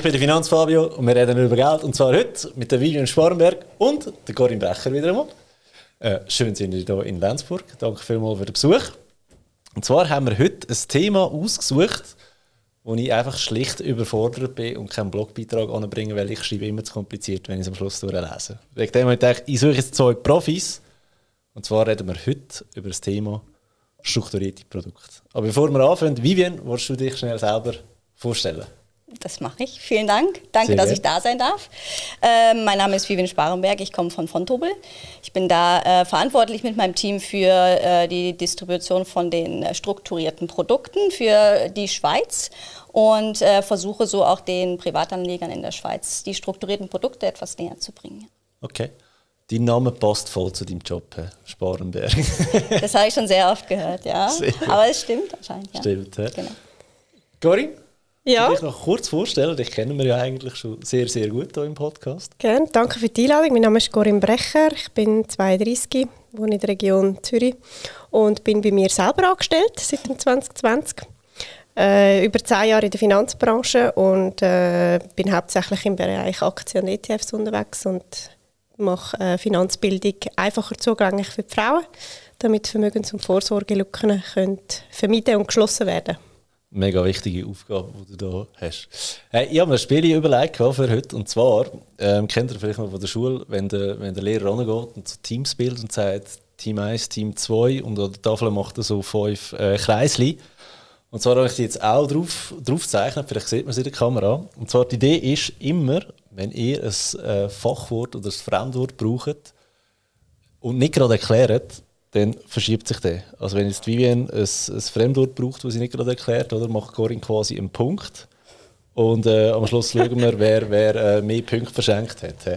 Ich bin der Finanzfabio und wir reden über Geld. Und zwar heute mit der Vivian Sparenberg und der Corinne Brecher wieder einmal. Äh, schön sind Sie hier in Lenzburg. Danke vielmals für den Besuch. Und zwar haben wir heute ein Thema ausgesucht, wo ich einfach schlicht überfordert bin und keinen Blogbeitrag anbringen, weil ich schreibe immer zu kompliziert, wenn ich es am Schluss durchlese. Wegen dem habe ich gedacht, ich suche jetzt zwei Profis. Und zwar reden wir heute über das Thema strukturierte Produkte. Aber bevor wir anfangen, Vivian, willst du dich schnell selber vorstellen? Das mache ich. Vielen Dank. Danke, Sehr dass ich da sein darf. Äh, mein Name ist Vivian Sparenberg. Ich komme von Fontobel. Ich bin da äh, verantwortlich mit meinem Team für äh, die Distribution von den äh, strukturierten Produkten für die Schweiz und äh, versuche so auch den Privatanlegern in der Schweiz die strukturierten Produkte etwas näher zu bringen. Okay. Dein Name passt voll zu deinem Job, Herr Sparenberg. das habe ich schon sehr oft gehört, ja. Aber es stimmt anscheinend. Ja. Stimmt, ja. Genau. Corinne? Ja. Ich noch kurz vorstellen, dich kennen wir ja eigentlich schon sehr, sehr gut hier im Podcast. Gerne, danke für die Einladung. Mein Name ist Corinne Brecher, ich bin 32, wohne in der Region Zürich und bin bei mir selber angestellt seit 2020. Äh, über zehn Jahre in der Finanzbranche und äh, bin hauptsächlich im Bereich Aktien und ETFs unterwegs und mache äh, Finanzbildung einfacher zugänglich für die Frauen, damit Vermögens- und Vorsorgelücken vermieden und geschlossen werden können mega wichtige Aufgabe, die du da hast. Hey, ich habe mir ein Spiel überlegt für heute. Und zwar, ähm, kennt ihr vielleicht noch von der Schule, wenn der, wenn der Lehrer rangeht und so Teams bildet und sagt, Team 1, Team 2 und an der Tafel macht er so fünf äh, Kreisli. Und zwar habe ich die jetzt auch drauf, drauf gezeichnet, vielleicht sieht man es in der Kamera. Und zwar die Idee ist immer, wenn ihr ein äh, Fachwort oder ein Fremdwort braucht und nicht gerade erklärt, dann verschiebt sich der. Also wenn jetzt Vivian ein, ein Fremdwort braucht, das sie nicht gerade erklärt, oder, macht Corinne quasi einen Punkt. Und äh, am Schluss schauen wir, wer, wer äh, mehr Punkte verschenkt hat. He?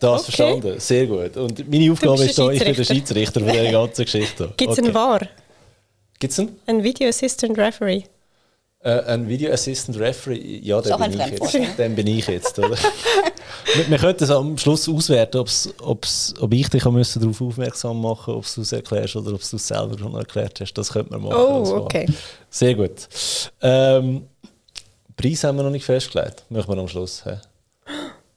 Das okay. verstanden, sehr gut. Und meine Aufgabe ist da, ich bin der Schiedsrichter von dieser ganzen Geschichte. Gibt es okay. einen VAR? Gibt es einen? Ein Video Assistant Referee. Äh, ein Video Assistant Referee, ja, den bin, ich jetzt, den bin ich jetzt. Oder? wir, wir könnten es am Schluss auswerten, ob's, ob's, ob ich dich darauf aufmerksam machen muss, ob du es erklärst oder ob du es selber schon erklärt hast. Das könnte man machen. Oh, okay. Sehr gut. Ähm, Preis haben wir noch nicht festgelegt. Machen wir am Schluss. He?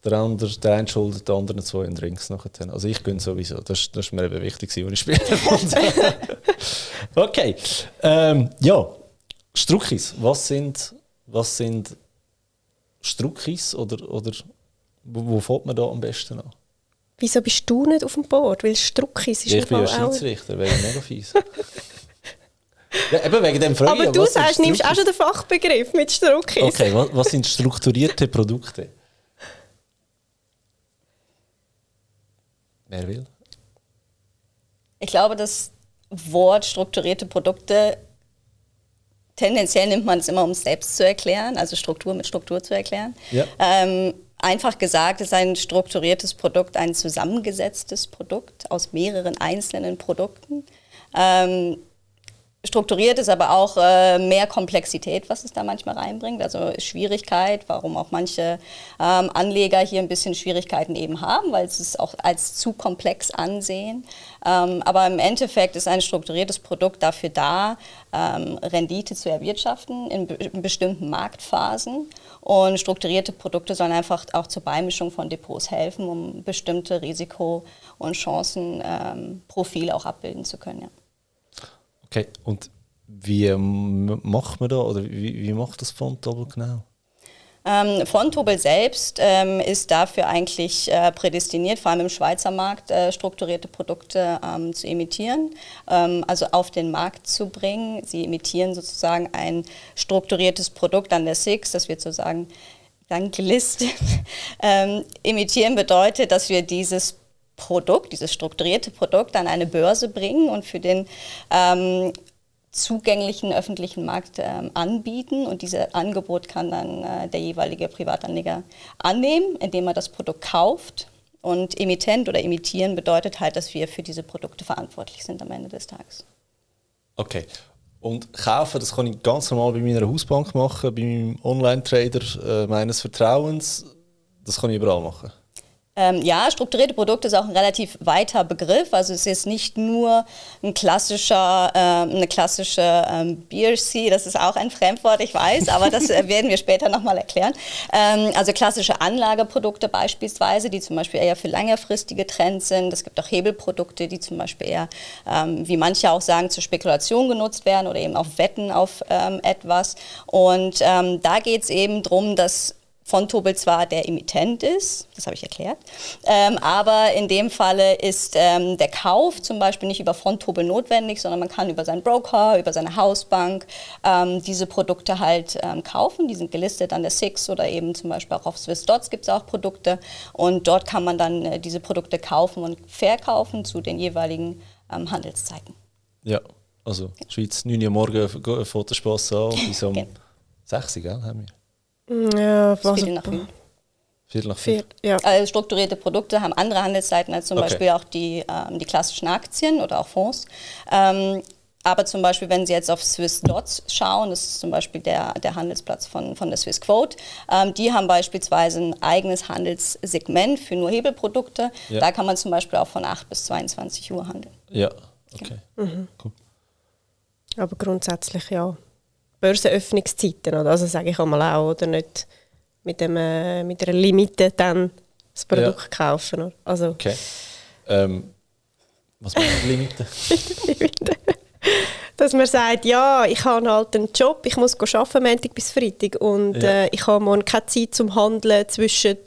Der, andere, der eine schuldet, der andere zwei in Drinks nachher. Also ich gönne sowieso. Das, das ist mir eben wichtig, als ich spiele. okay. Ähm, ja. Struckis, was sind, was sind Struckis oder, oder wo, wo fährt man da am besten an? Wieso bist du nicht auf dem Board? Weil Struckis ist ja, Ich bin ja Schiedsrichter, wäre mega fies. ja, eben wegen dem Frage, Aber du sagst, nimmst auch schon den Fachbegriff mit Struckis. Okay, was, was sind strukturierte Produkte? Wer will? Ich glaube, das Wort strukturierte Produkte tendenziell nimmt man es immer, um es selbst zu erklären, also Struktur mit Struktur zu erklären. Ja. Ähm, einfach gesagt ist ein strukturiertes Produkt ein zusammengesetztes Produkt aus mehreren einzelnen Produkten. Ähm, strukturiert ist aber auch äh, mehr Komplexität, was es da manchmal reinbringt. Also Schwierigkeit, warum auch manche ähm, Anleger hier ein bisschen Schwierigkeiten eben haben, weil sie es auch als zu komplex ansehen. Ähm, aber im Endeffekt ist ein strukturiertes Produkt dafür da, ähm, Rendite zu erwirtschaften in, be in bestimmten Marktphasen. Und strukturierte Produkte sollen einfach auch zur Beimischung von Depots helfen, um bestimmte Risiko- und Chancenprofile auch abbilden zu können. Ja. Okay, und wie macht man da oder wie, wie macht das Fontobel genau? Ähm, Fontobel selbst ähm, ist dafür eigentlich äh, prädestiniert, vor allem im Schweizer Markt äh, strukturierte Produkte ähm, zu imitieren, ähm, also auf den Markt zu bringen. Sie imitieren sozusagen ein strukturiertes Produkt an der SIX, das wird sozusagen dann gelistet. Ähm, imitieren bedeutet, dass wir dieses Produkt, dieses strukturierte Produkt an eine Börse bringen und für den ähm, zugänglichen öffentlichen Markt ähm, anbieten. Und dieses Angebot kann dann äh, der jeweilige Privatanleger annehmen, indem er das Produkt kauft. Und Emittent oder imitieren bedeutet halt, dass wir für diese Produkte verantwortlich sind am Ende des Tages. Okay. Und kaufen, das kann ich ganz normal bei meiner Hausbank machen, bei meinem Online-Trader äh, meines Vertrauens. Das kann ich überall machen. Ähm, ja, strukturierte Produkte ist auch ein relativ weiter Begriff. Also es ist nicht nur ein klassischer, äh, eine klassische ähm, BRC, das ist auch ein Fremdwort, ich weiß, aber das äh, werden wir später nochmal erklären. Ähm, also klassische Anlageprodukte beispielsweise, die zum Beispiel eher für längerfristige Trends sind. Es gibt auch Hebelprodukte, die zum Beispiel eher, ähm, wie manche auch sagen, zur Spekulation genutzt werden oder eben auf Wetten auf ähm, etwas. Und ähm, da geht es eben darum, dass von Tobel zwar der Emittent ist, das habe ich erklärt, ähm, aber in dem Falle ist ähm, der Kauf zum Beispiel nicht über Fondtobel notwendig, sondern man kann über seinen Broker, über seine Hausbank ähm, diese Produkte halt ähm, kaufen. Die sind gelistet an der SIX oder eben zum Beispiel auch auf SwissDots gibt es auch Produkte und dort kann man dann äh, diese Produkte kaufen und verkaufen zu den jeweiligen ähm, Handelszeiten. Ja, also Schweiz 9 Uhr morgen an und bis um genau. 6 Uhr, gell, haben wir. Ja, was Viertel nach fünf. Viertel nach fünf. Ja. Also strukturierte Produkte haben andere Handelszeiten als zum okay. Beispiel auch die, ähm, die klassischen Aktien oder auch Fonds. Ähm, aber zum Beispiel, wenn Sie jetzt auf Swiss Dots schauen, das ist zum Beispiel der, der Handelsplatz von, von der Swiss Quote, ähm, die haben beispielsweise ein eigenes Handelssegment für nur Hebelprodukte. Ja. Da kann man zum Beispiel auch von 8 bis 22 Uhr handeln. Ja, okay. Mhm. Cool. Aber grundsätzlich ja. Börsenöffnungszeiten, oder? Also sage ich einmal auch, oder nicht mit, dem, äh, mit einer Limite dann das Produkt ja. kaufen. Oder? Also, okay. Ähm, was meint Limite? Limite? Dass man sagt, ja, ich habe halt einen Job, ich muss arbeiten, Montag bis Freitag und ja. äh, ich habe morgen keine Zeit zum Handeln zwischen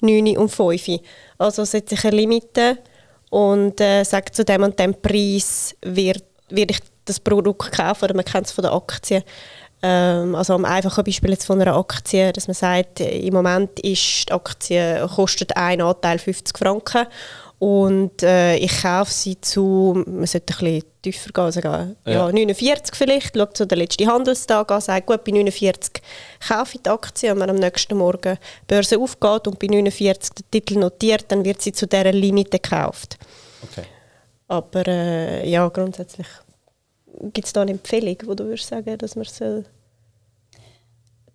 9 und 5. Also setze ich eine Limite und äh, sage zu dem und dem Preis wird, wird ich das Produkt kaufen oder man kennt es von der Aktie. Ähm, also am einfachen Beispiel jetzt von einer Aktie, dass man sagt, im Moment ist die Aktie kostet ein Anteil 50 Franken und äh, ich kaufe sie zu, man sollte ein bisschen tiefer gehen, also ja. ja 49 vielleicht, schaut zu den letzten Handelstag an, sagt, gut, bei 49 kaufe ich die Aktie und wenn am nächsten Morgen die Börse aufgeht und bei 49 der Titel notiert, dann wird sie zu dieser Limite gekauft. Okay. Aber äh, ja, grundsätzlich gibt es da eine Empfehlung, wo du würdest sagen, dass man soll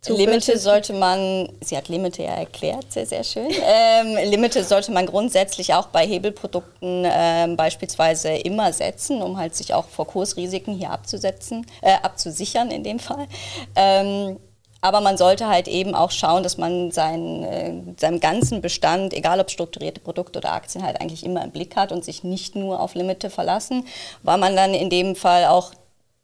Limite sollte man, sie hat Limite ja erklärt, sehr, sehr schön. Ähm, Limite sollte man grundsätzlich auch bei Hebelprodukten ähm, beispielsweise immer setzen, um halt sich auch vor Kursrisiken hier abzusetzen, äh, abzusichern in dem Fall. Ähm, aber man sollte halt eben auch schauen, dass man seinen, äh, seinen ganzen Bestand, egal ob strukturierte Produkte oder Aktien, halt eigentlich immer im Blick hat und sich nicht nur auf Limite verlassen, weil man dann in dem Fall auch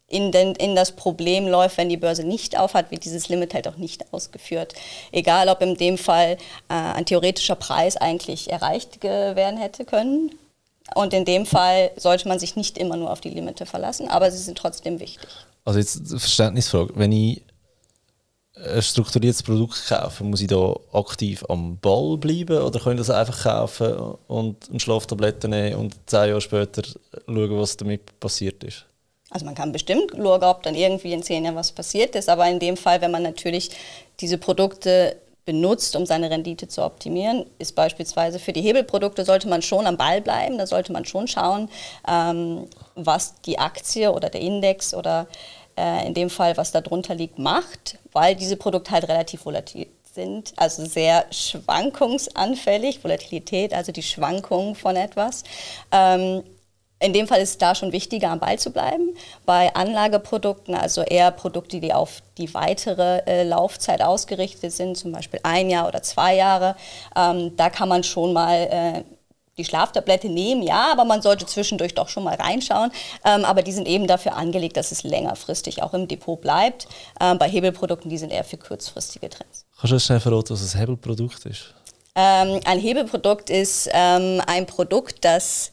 in, den, in das Problem läuft, wenn die Börse nicht aufhat, wird dieses Limit halt auch nicht ausgeführt. Egal, ob in dem Fall äh, ein theoretischer Preis eigentlich erreicht werden hätte können. Und in dem Fall sollte man sich nicht immer nur auf die Limite verlassen, aber sie sind trotzdem wichtig. Also jetzt Verständnisfrage. Wenn ich ein strukturiertes Produkt kaufen, muss ich da aktiv am Ball bleiben oder kann ich das einfach kaufen und eine Schlaftablette nehmen und zehn Jahre später schauen, was damit passiert ist? Also man kann bestimmt schauen, ob dann irgendwie in zehn Jahren was passiert ist, aber in dem Fall, wenn man natürlich diese Produkte benutzt, um seine Rendite zu optimieren, ist beispielsweise für die Hebelprodukte sollte man schon am Ball bleiben, da sollte man schon schauen, ähm, was die Aktie oder der Index oder äh, in dem Fall, was darunter liegt, macht, weil diese Produkte halt relativ volatil sind, also sehr schwankungsanfällig, Volatilität, also die Schwankungen von etwas. Ähm, in dem Fall ist es da schon wichtiger, am Ball zu bleiben. Bei Anlageprodukten, also eher Produkte, die auf die weitere äh, Laufzeit ausgerichtet sind, zum Beispiel ein Jahr oder zwei Jahre, ähm, da kann man schon mal äh, die Schlaftablette nehmen, ja, aber man sollte zwischendurch doch schon mal reinschauen. Ähm, aber die sind eben dafür angelegt, dass es längerfristig auch im Depot bleibt. Ähm, bei Hebelprodukten, die sind eher für kurzfristige Trends. Kannst du uns schnell verraten, was ein Hebelprodukt ist? Ähm, ein Hebelprodukt ist ähm, ein Produkt, das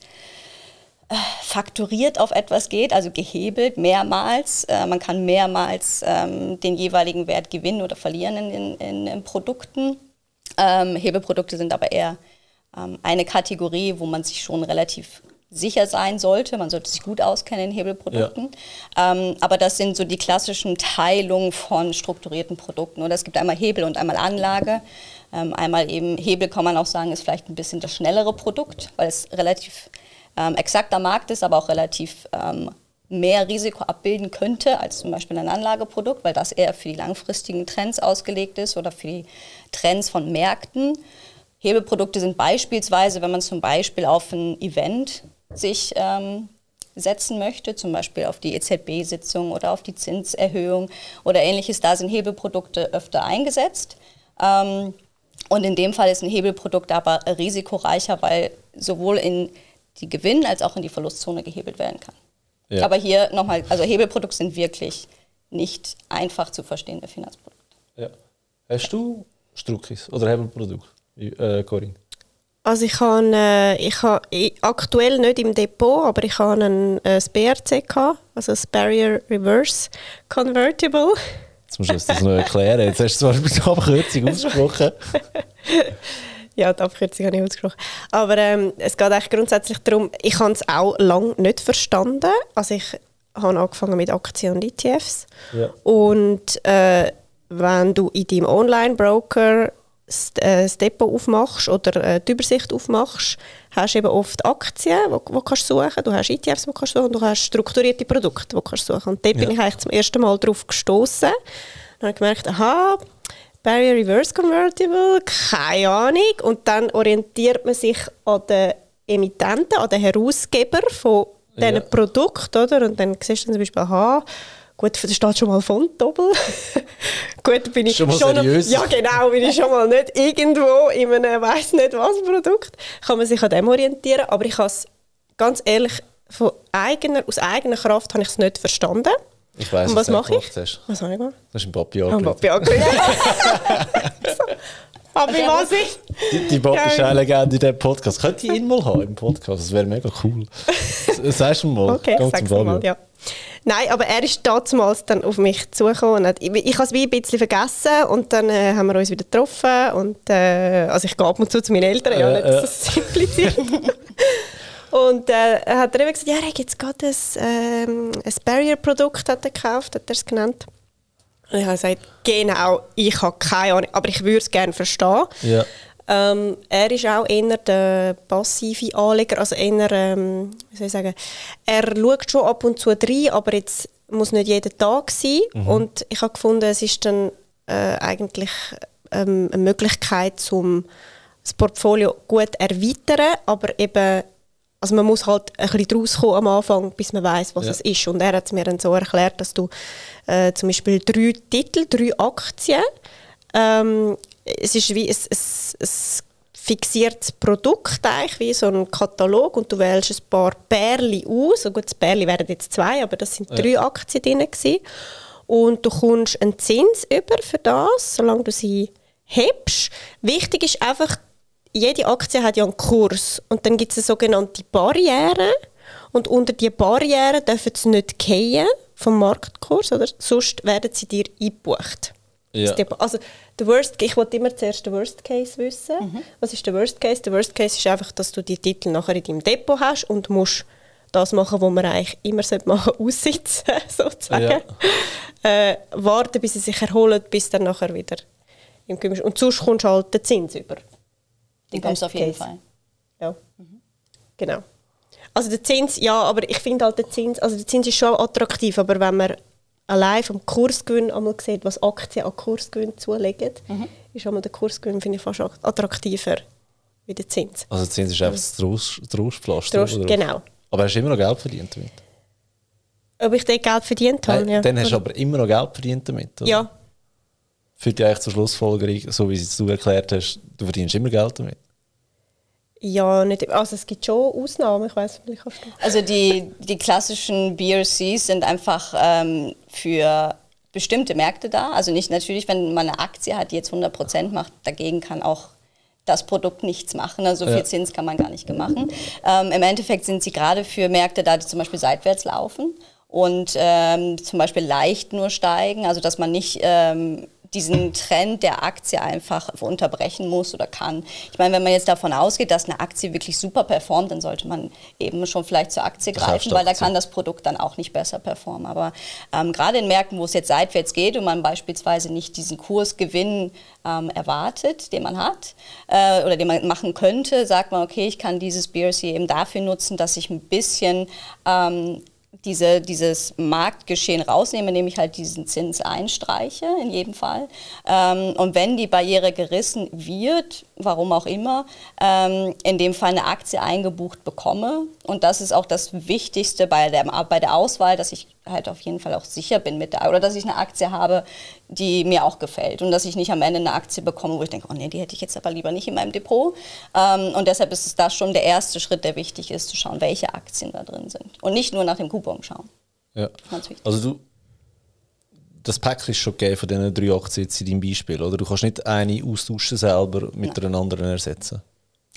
äh, fakturiert auf etwas geht, also gehebelt mehrmals. Äh, man kann mehrmals ähm, den jeweiligen Wert gewinnen oder verlieren in, in, in Produkten. Ähm, Hebelprodukte sind aber eher eine Kategorie, wo man sich schon relativ sicher sein sollte. Man sollte sich gut auskennen in Hebelprodukten. Ja. Ähm, aber das sind so die klassischen Teilungen von strukturierten Produkten. Oder es gibt einmal Hebel und einmal Anlage. Ähm, einmal eben Hebel kann man auch sagen, ist vielleicht ein bisschen das schnellere Produkt, weil es relativ ähm, exakter Markt ist, aber auch relativ ähm, mehr Risiko abbilden könnte als zum Beispiel ein Anlageprodukt, weil das eher für die langfristigen Trends ausgelegt ist oder für die Trends von Märkten. Hebelprodukte sind beispielsweise, wenn man zum Beispiel auf ein Event sich ähm, setzen möchte, zum Beispiel auf die EZB-Sitzung oder auf die Zinserhöhung oder ähnliches, da sind Hebelprodukte öfter eingesetzt. Ähm, und in dem Fall ist ein Hebelprodukt aber risikoreicher, weil sowohl in die Gewinn- als auch in die Verlustzone gehebelt werden kann. Ja. Aber hier nochmal, also Hebelprodukte sind wirklich nicht einfach zu verstehende Finanzprodukte. Ja. Hast du Struckis oder Hebelprodukte, äh, Corinne? Also ich habe, äh, ich habe aktuell nicht im Depot, aber ich habe ein, ein BRC gehabt, also ein Barrier Reverse Convertible. Jetzt musst du das noch erklären. Jetzt hast du zwar die Abkürzung ausgesprochen. ja, die Abkürzung habe ich ausgesprochen. Aber ähm, es geht eigentlich grundsätzlich darum, ich habe es auch lange nicht verstanden. Also ich habe angefangen mit Aktien und ETFs. Ja. Und äh, wenn du in deinem Online-Broker äh, das Depot aufmachst oder äh, die Übersicht aufmachst, hast du eben oft Aktien, die du kannst suchen Du hast ETFs, die du kannst suchen und du hast strukturierte Produkte, die du kannst suchen Und dort ja. bin ich eigentlich zum ersten Mal darauf gestoßen. Dann habe ich gemerkt, aha, Barrier Reverse Convertible, keine Ahnung. Und dann orientiert man sich an den Emittenten, an den Herausgeber von diesen ja. Produkten, oder? Und dann siehst du zum Beispiel, aha, Gut, da steht schon mal Fontobel. Gut, bin ich schon, mal schon seriös. ja genau, bin ich schon mal nicht irgendwo in einem weiß nicht was Produkt. Kann man sich an dem orientieren, aber ich habe es ganz ehrlich von eigener, aus eigener Kraft habe ich es nicht verstanden. Ich weiß, was mache ich? Hast. Was habe ich gemacht? Das ist ein Papi angelegt. Papi angelegt. Papi, was ich? Die, die Bob ist eine Legende in diesem Podcast. Könnt ihr ihn mal haben im Podcast? Das wäre mega cool. Sagst du mal. Okay, sag's mal, ja. Nein, aber er ist damals dann auf mich zugekommen. Ich, ich habe es wie ein bisschen vergessen und dann äh, haben wir uns wieder getroffen. Und, äh, also ich gehe ab und zu zu meinen Eltern, äh, ja, nicht, dass das impliziert. und äh, hat er eben gesagt, ja, er hat jetzt gerade ein, ähm, ein Barrier-Produkt gekauft, hat er es genannt. Und ich habe gesagt, genau, ich habe keine Ahnung, aber ich würde es gerne verstehen. Ja. Ähm, er ist auch eher der passive Anleger, also eher, ähm, wie soll ich sagen, er schaut schon ab und zu rein, aber jetzt muss nicht jeden Tag sein. Mhm. Und ich habe gefunden, es ist dann äh, eigentlich ähm, eine Möglichkeit, um das Portfolio gut zu erweitern, aber eben also man muss halt ein bisschen draus kommen am Anfang, bis man weiß, was ja. es ist. Und er hat es mir dann so erklärt, dass du äh, zum Beispiel drei Titel, drei Aktien ähm, es ist wie ein, ein, ein fixiertes Produkt, eigentlich, wie so ein Katalog und du wählst ein paar Pärchen aus. So gut, das Pärchen wären jetzt zwei, aber das sind drei ja. Aktien drin gewesen. Und du kommst einen Zins über für das, solange du sie hebst. Wichtig ist einfach, jede Aktie hat ja einen Kurs und dann gibt es eine sogenannte Barriere und unter die Barriere dürfen sie nicht gehen vom Marktkurs, oder? sonst werden sie dir eingebucht. Ja. Also der Worst, ich wollte immer zuerst den Worst Case wissen. Mhm. Was ist der Worst Case? Der Worst Case ist einfach, dass du die Titel nachher in deinem Depot hast und musst das machen, was man eigentlich immer machen sollte, aussitzen, sozusagen. Ja. Äh, warten, bis sie sich erholen, bis dann nachher wieder im Gemisch. Und sonst kommst du halt den Zins über. Den kommst du auf jeden Case. Fall. Ja, mhm. genau. Also der Zins, ja, aber ich finde halt der Zins, also der Zins ist schon attraktiv, aber wenn man allein vom Kursgewinn einmal sieht, was Aktien an Kursgewinn zulegen, mhm. ist einmal der Kursgewinn finde ich fast attraktiver wie der Zins. Also der Zins ist einfach das Trostpflaster? Genau. Aber hast du immer noch Geld verdient damit? Ob ich dort Geld verdient habe, Nein, ja. Dann hast du aber immer noch Geld verdient damit, oder? Ja. Führt ja eigentlich zur Schlussfolgerung, so wie du erklärt hast, du verdienst immer Geld damit? Ja, nicht, also es gibt schon Ausnahmen, ich weiß vielleicht hast du. Also die, die klassischen BRCs sind einfach ähm, für bestimmte Märkte da. Also nicht natürlich, wenn man eine Aktie hat, die jetzt 100% macht, dagegen kann auch das Produkt nichts machen. Also so viel ja. Zins kann man gar nicht machen. Ähm, Im Endeffekt sind sie gerade für Märkte da, die zum Beispiel seitwärts laufen und ähm, zum Beispiel leicht nur steigen, also dass man nicht ähm, diesen Trend der Aktie einfach unterbrechen muss oder kann. Ich meine, wenn man jetzt davon ausgeht, dass eine Aktie wirklich super performt, dann sollte man eben schon vielleicht zur Aktie greifen, weil da kann das Produkt dann auch nicht besser performen. Aber ähm, gerade in Märkten, wo es jetzt seitwärts geht und man beispielsweise nicht diesen Kursgewinn ähm, erwartet, den man hat äh, oder den man machen könnte, sagt man, okay, ich kann dieses BRC eben dafür nutzen, dass ich ein bisschen ähm, diese, dieses Marktgeschehen rausnehme, indem ich halt diesen Zins einstreiche, in jedem Fall. Ähm, und wenn die Barriere gerissen wird, warum auch immer, ähm, in dem Fall eine Aktie eingebucht bekomme. Und das ist auch das Wichtigste bei der, bei der Auswahl, dass ich halt auf jeden Fall auch sicher bin mit der, oder dass ich eine Aktie habe, die mir auch gefällt und dass ich nicht am Ende eine Aktie bekomme, wo ich denke, oh nee, die hätte ich jetzt aber lieber nicht in meinem Depot. Ähm, und deshalb ist es da schon der erste Schritt, der wichtig ist, zu schauen, welche Aktien da drin sind. Und nicht nur nach dem Coupon schauen. Ja. Also du, das Pack ist schon gegeben von diesen drei Aktien jetzt in deinem Beispiel, oder? Du kannst nicht eine austauschen selber mit Nein. einer anderen ersetzen.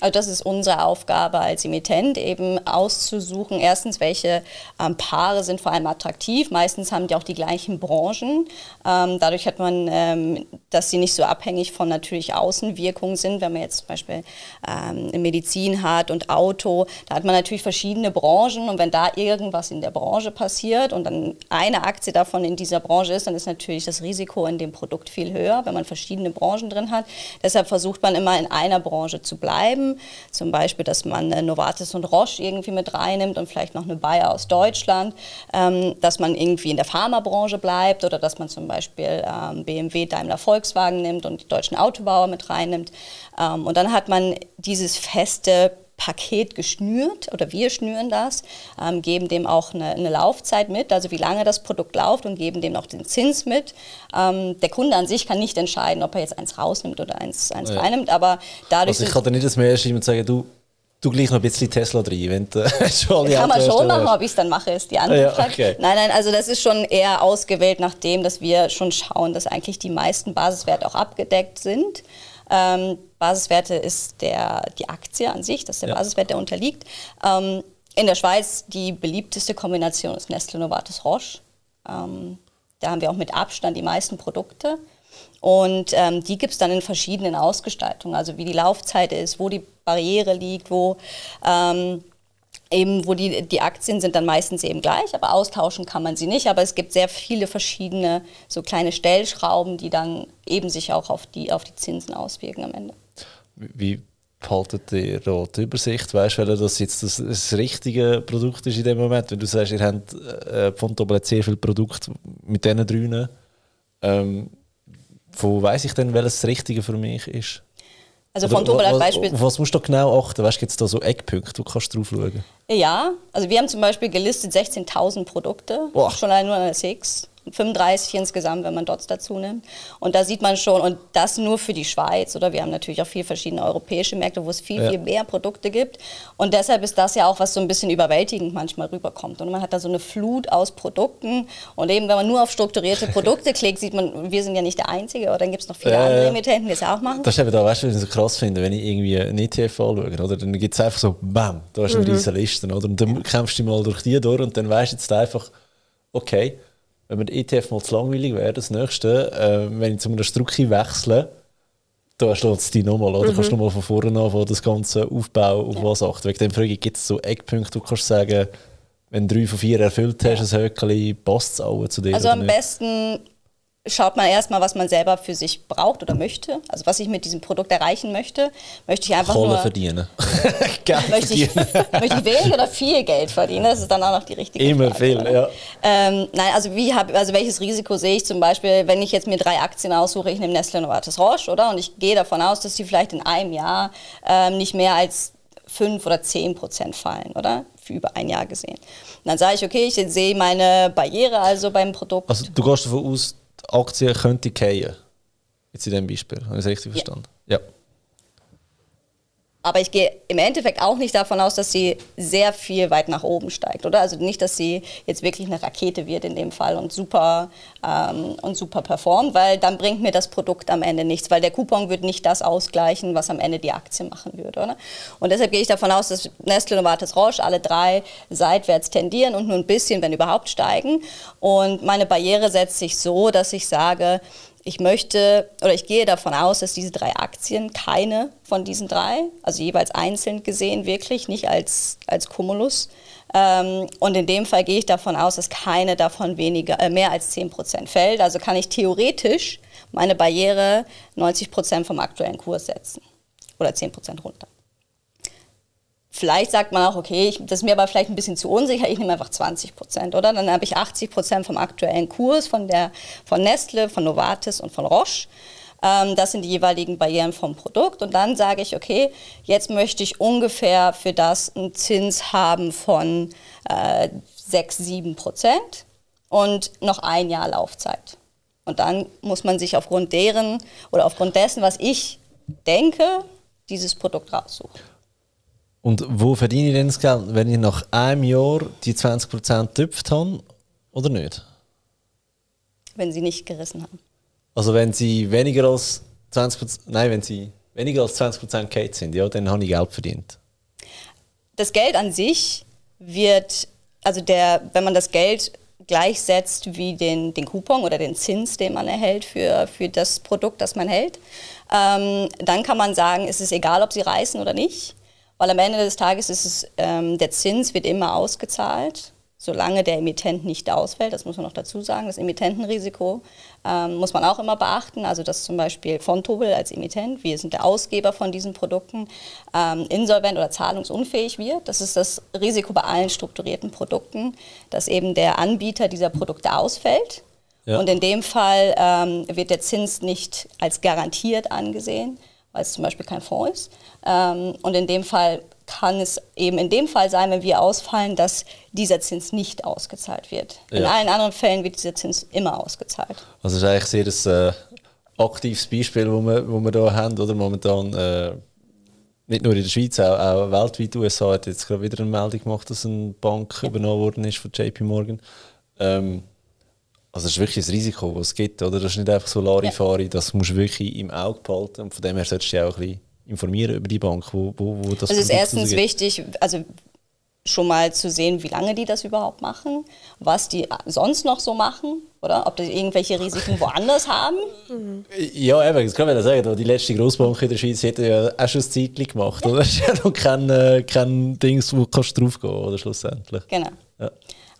Also das ist unsere Aufgabe als Emittent, eben auszusuchen, erstens, welche ähm, Paare sind vor allem attraktiv. Meistens haben die auch die gleichen Branchen. Ähm, dadurch hat man, ähm, dass sie nicht so abhängig von natürlich Außenwirkungen sind. Wenn man jetzt zum Beispiel ähm, Medizin hat und Auto, da hat man natürlich verschiedene Branchen. Und wenn da irgendwas in der Branche passiert und dann eine Aktie davon in dieser Branche ist, dann ist natürlich das Risiko in dem Produkt viel höher, wenn man verschiedene Branchen drin hat. Deshalb versucht man immer in einer Branche zu bleiben zum Beispiel, dass man äh, Novartis und Roche irgendwie mit reinnimmt und vielleicht noch eine Bayer aus Deutschland, ähm, dass man irgendwie in der Pharmabranche bleibt oder dass man zum Beispiel ähm, BMW, Daimler, Volkswagen nimmt und die deutschen Autobauer mit reinnimmt. Ähm, und dann hat man dieses feste Paket geschnürt oder wir schnüren das, ähm, geben dem auch eine, eine, Laufzeit mit, also wie lange das Produkt läuft und geben dem auch den Zins mit. Ähm, der Kunde an sich kann nicht entscheiden, ob er jetzt eins rausnimmt oder eins, eins ja. reinnimmt, aber dadurch... Also ich kann dir nicht das mehr schreiben und sagen, du, du gleich noch ein bisschen Tesla drin, wenn du schon Kann man schon machen, ob ich es dann mache, ist die andere ja, okay. Nein, nein, also das ist schon eher ausgewählt, nachdem dass wir schon schauen, dass eigentlich die meisten Basiswerte auch abgedeckt sind. Ähm, Basiswerte ist der, die Aktie an sich, das ist der ja. Basiswert, der unterliegt. Ähm, in der Schweiz die beliebteste Kombination ist Nestle Novartis Roche. Ähm, da haben wir auch mit Abstand die meisten Produkte. Und ähm, die gibt es dann in verschiedenen Ausgestaltungen, also wie die Laufzeit ist, wo die Barriere liegt, wo ähm, eben, wo die, die Aktien sind dann meistens eben gleich, aber austauschen kann man sie nicht. Aber es gibt sehr viele verschiedene so kleine Stellschrauben, die dann eben sich auch auf die, auf die Zinsen auswirken am Ende. Wie behaltet ihr die Übersicht? Weißt du, das jetzt das, das, richtige Produkt ist in dem Moment? Wenn du sagst, ihr habt äh, von Tablet sehr viele Produkte mit diesen drei, ähm, wo weiß ich denn, welches das Richtige für mich ist? Also von Tobalat Beispiel. Was musst du genau achten? Weißt du, gibt es da so Eckpunkte, wo kannst du drauf schauen? Ja, also wir haben zum Beispiel gelistet 16.000 Produkte, Boah. schon allein nur an der Six. 35 insgesamt, wenn man Dots dazu nimmt. Und da sieht man schon, und das nur für die Schweiz, oder? Wir haben natürlich auch viele verschiedene europäische Märkte, wo es viel, ja. viel mehr Produkte gibt. Und deshalb ist das ja auch, was so ein bisschen überwältigend manchmal rüberkommt. Und man hat da so eine Flut aus Produkten. Und eben, wenn man nur auf strukturierte Produkte klickt, sieht man, wir sind ja nicht der Einzige, oder dann gibt es noch viele äh, andere Emittenten, die es auch machen. Das ist eben da, weißt du, was ich so krass finde, wenn ich irgendwie einen ETF anschaue, oder? Dann gibt es einfach so, bam, da hast du mhm. eine riesige Liste, oder? Und dann kämpfst du mal durch die durch und dann weißt du jetzt einfach, okay, wenn mir ETF mal zu langweilig wäre, das nächste, äh, wenn ich zu einem Strucki wechsle, da schlägt es dich nochmal, oder? Mhm. Kannst du nochmal von vorne anfangen, das ganze Aufbau auf ja. was achten. Wegen dem Frage, gibt es so Eckpunkte, du kannst sagen, wenn du drei von vier erfüllt hast, ein Höckchen, passt es auch zu dir? Also am besten schaut man erstmal, was man selber für sich braucht oder möchte. Also was ich mit diesem Produkt erreichen möchte. Möchte ich einfach Kohle nur... verdienen. Geld möchte ich, möchte ich wenig oder viel Geld verdienen? Das ist dann auch noch die richtige Immer Frage. Immer viel, ja. Ähm, nein, also, wie hab, also welches Risiko sehe ich zum Beispiel, wenn ich jetzt mir drei Aktien aussuche, ich nehme Nestle Novartis Roche, oder? Und ich gehe davon aus, dass die vielleicht in einem Jahr ähm, nicht mehr als 5 oder 10 Prozent fallen, oder? Für über ein Jahr gesehen. Und dann sage ich, okay, ich sehe meine Barriere also beim Produkt. Also du gehst davon aus, Aktie könnte fallen. Jetzt in diesem Beispiel. Habe ich es richtig verstanden? Ja. ja. Aber ich gehe im Endeffekt auch nicht davon aus, dass sie sehr viel weit nach oben steigt, oder? Also nicht, dass sie jetzt wirklich eine Rakete wird in dem Fall und super, ähm, und super performt, weil dann bringt mir das Produkt am Ende nichts, weil der Coupon wird nicht das ausgleichen, was am Ende die Aktie machen würde, oder? Und deshalb gehe ich davon aus, dass Nestle, Novartis, Roche alle drei seitwärts tendieren und nur ein bisschen, wenn überhaupt, steigen. Und meine Barriere setzt sich so, dass ich sage, ich möchte oder ich gehe davon aus, dass diese drei Aktien, keine von diesen drei, also jeweils einzeln gesehen wirklich, nicht als, als Cumulus. Ähm, und in dem Fall gehe ich davon aus, dass keine davon weniger, äh, mehr als 10 Prozent fällt. Also kann ich theoretisch meine Barriere 90 Prozent vom aktuellen Kurs setzen oder 10 Prozent runter. Vielleicht sagt man auch, okay, ich, das ist mir aber vielleicht ein bisschen zu unsicher, ich nehme einfach 20 Prozent, oder? Dann habe ich 80 Prozent vom aktuellen Kurs von, der, von Nestle, von Novartis und von Roche. Ähm, das sind die jeweiligen Barrieren vom Produkt. Und dann sage ich, okay, jetzt möchte ich ungefähr für das einen Zins haben von äh, 6, 7 Prozent und noch ein Jahr Laufzeit. Und dann muss man sich aufgrund deren oder aufgrund dessen, was ich denke, dieses Produkt raussuchen. Und wo verdiene ich denn das Geld, wenn ich nach einem Jahr die 20% getüpft habe oder nicht? Wenn sie nicht gerissen haben. Also wenn sie weniger als 20%, nein, wenn sie weniger als 20% Kate sind, ja, dann habe ich Geld verdient. Das Geld an sich wird, also der, wenn man das Geld gleichsetzt wie den, den Coupon oder den Zins, den man erhält für, für das Produkt, das man hält, ähm, dann kann man sagen, ist es egal, ob sie reißen oder nicht. Weil am Ende des Tages ist es, ähm, der Zins wird immer ausgezahlt, solange der Emittent nicht ausfällt. Das muss man noch dazu sagen. Das Emittentenrisiko ähm, muss man auch immer beachten. Also dass zum Beispiel Fontobel als Emittent, wir sind der Ausgeber von diesen Produkten, ähm, insolvent oder zahlungsunfähig wird. Das ist das Risiko bei allen strukturierten Produkten, dass eben der Anbieter dieser Produkte ausfällt. Ja. Und in dem Fall ähm, wird der Zins nicht als garantiert angesehen, weil es zum Beispiel kein Fonds ist. Ähm, und in dem Fall kann es eben in dem Fall sein, wenn wir ausfallen, dass dieser Zins nicht ausgezahlt wird. Ja. In allen anderen Fällen wird dieser Zins immer ausgezahlt. Also das ist eigentlich sehr ein äh, aktives Beispiel, wo wir, wo wir hier haben, oder momentan äh, nicht nur in der Schweiz, auch, auch weltweit. USA hat jetzt gerade wieder eine Meldung gemacht, dass eine Bank ja. übernommen worden ist von JP Morgan. Ähm, also das ist wirklich ein Risiko, das es gibt, oder? Das ist nicht einfach so Larifari, ja. das musst du wirklich im Auge behalten und von dem her solltest du dich auch ein bisschen informieren über die Bank, wo, wo, wo das Also es ist erstens wichtig, also schon mal zu sehen, wie lange die das überhaupt machen, was die sonst noch so machen, oder ob die irgendwelche Risiken woanders haben. Ja, eben, das kann man ja sagen, die letzte Großbank in der Schweiz hat ja auch schon ein Zeitchen gemacht, oder? Das ist ja noch kein, äh, kein Ding, wo du draufgehen oder schlussendlich. Genau. Ja.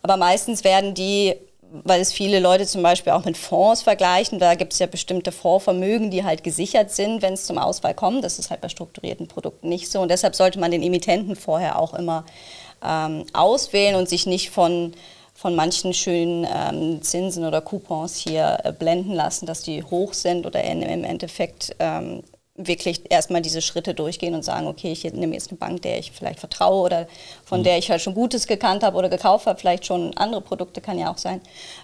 Aber meistens werden die weil es viele Leute zum Beispiel auch mit Fonds vergleichen. Da gibt es ja bestimmte Fondsvermögen, die halt gesichert sind, wenn es zum Ausfall kommt. Das ist halt bei strukturierten Produkten nicht so. Und deshalb sollte man den Emittenten vorher auch immer ähm, auswählen und sich nicht von, von manchen schönen ähm, Zinsen oder Coupons hier äh, blenden lassen, dass die hoch sind oder im Endeffekt ähm, wirklich erstmal diese Schritte durchgehen und sagen, okay, ich nehme jetzt eine Bank, der ich vielleicht vertraue oder von mhm. der ich halt schon Gutes gekannt habe oder gekauft habe, vielleicht schon andere Produkte, kann ja auch sein.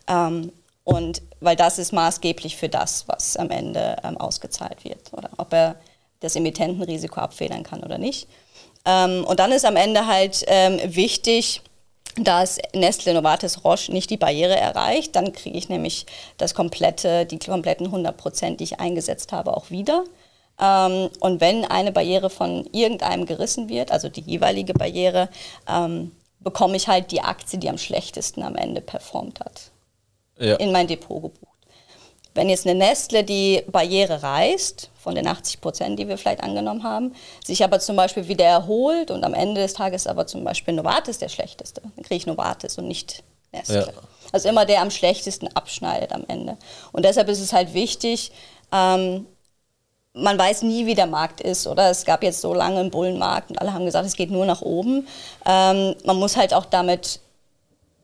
Ähm, und weil das ist maßgeblich für das, was am Ende ähm, ausgezahlt wird oder ob er das Emittentenrisiko abfedern kann oder nicht. Ähm, und dann ist am Ende halt ähm, wichtig, dass Nestle Novartis Roche nicht die Barriere erreicht, dann kriege ich nämlich das komplette, die kompletten 100 Prozent, die ich eingesetzt habe, auch wieder. Ähm, und wenn eine Barriere von irgendeinem gerissen wird, also die jeweilige Barriere, ähm, bekomme ich halt die Aktie, die am schlechtesten am Ende performt hat, ja. in mein Depot gebucht. Wenn jetzt eine Nestle die Barriere reißt, von den 80 Prozent, die wir vielleicht angenommen haben, sich aber zum Beispiel wieder erholt und am Ende des Tages aber zum Beispiel Novartis der schlechteste, dann kriege ich Novartis und nicht Nestle. Ja. Also immer der am schlechtesten abschneidet am Ende. Und deshalb ist es halt wichtig, ähm, man weiß nie, wie der Markt ist, oder? Es gab jetzt so lange einen Bullenmarkt und alle haben gesagt, es geht nur nach oben. Ähm, man muss halt auch damit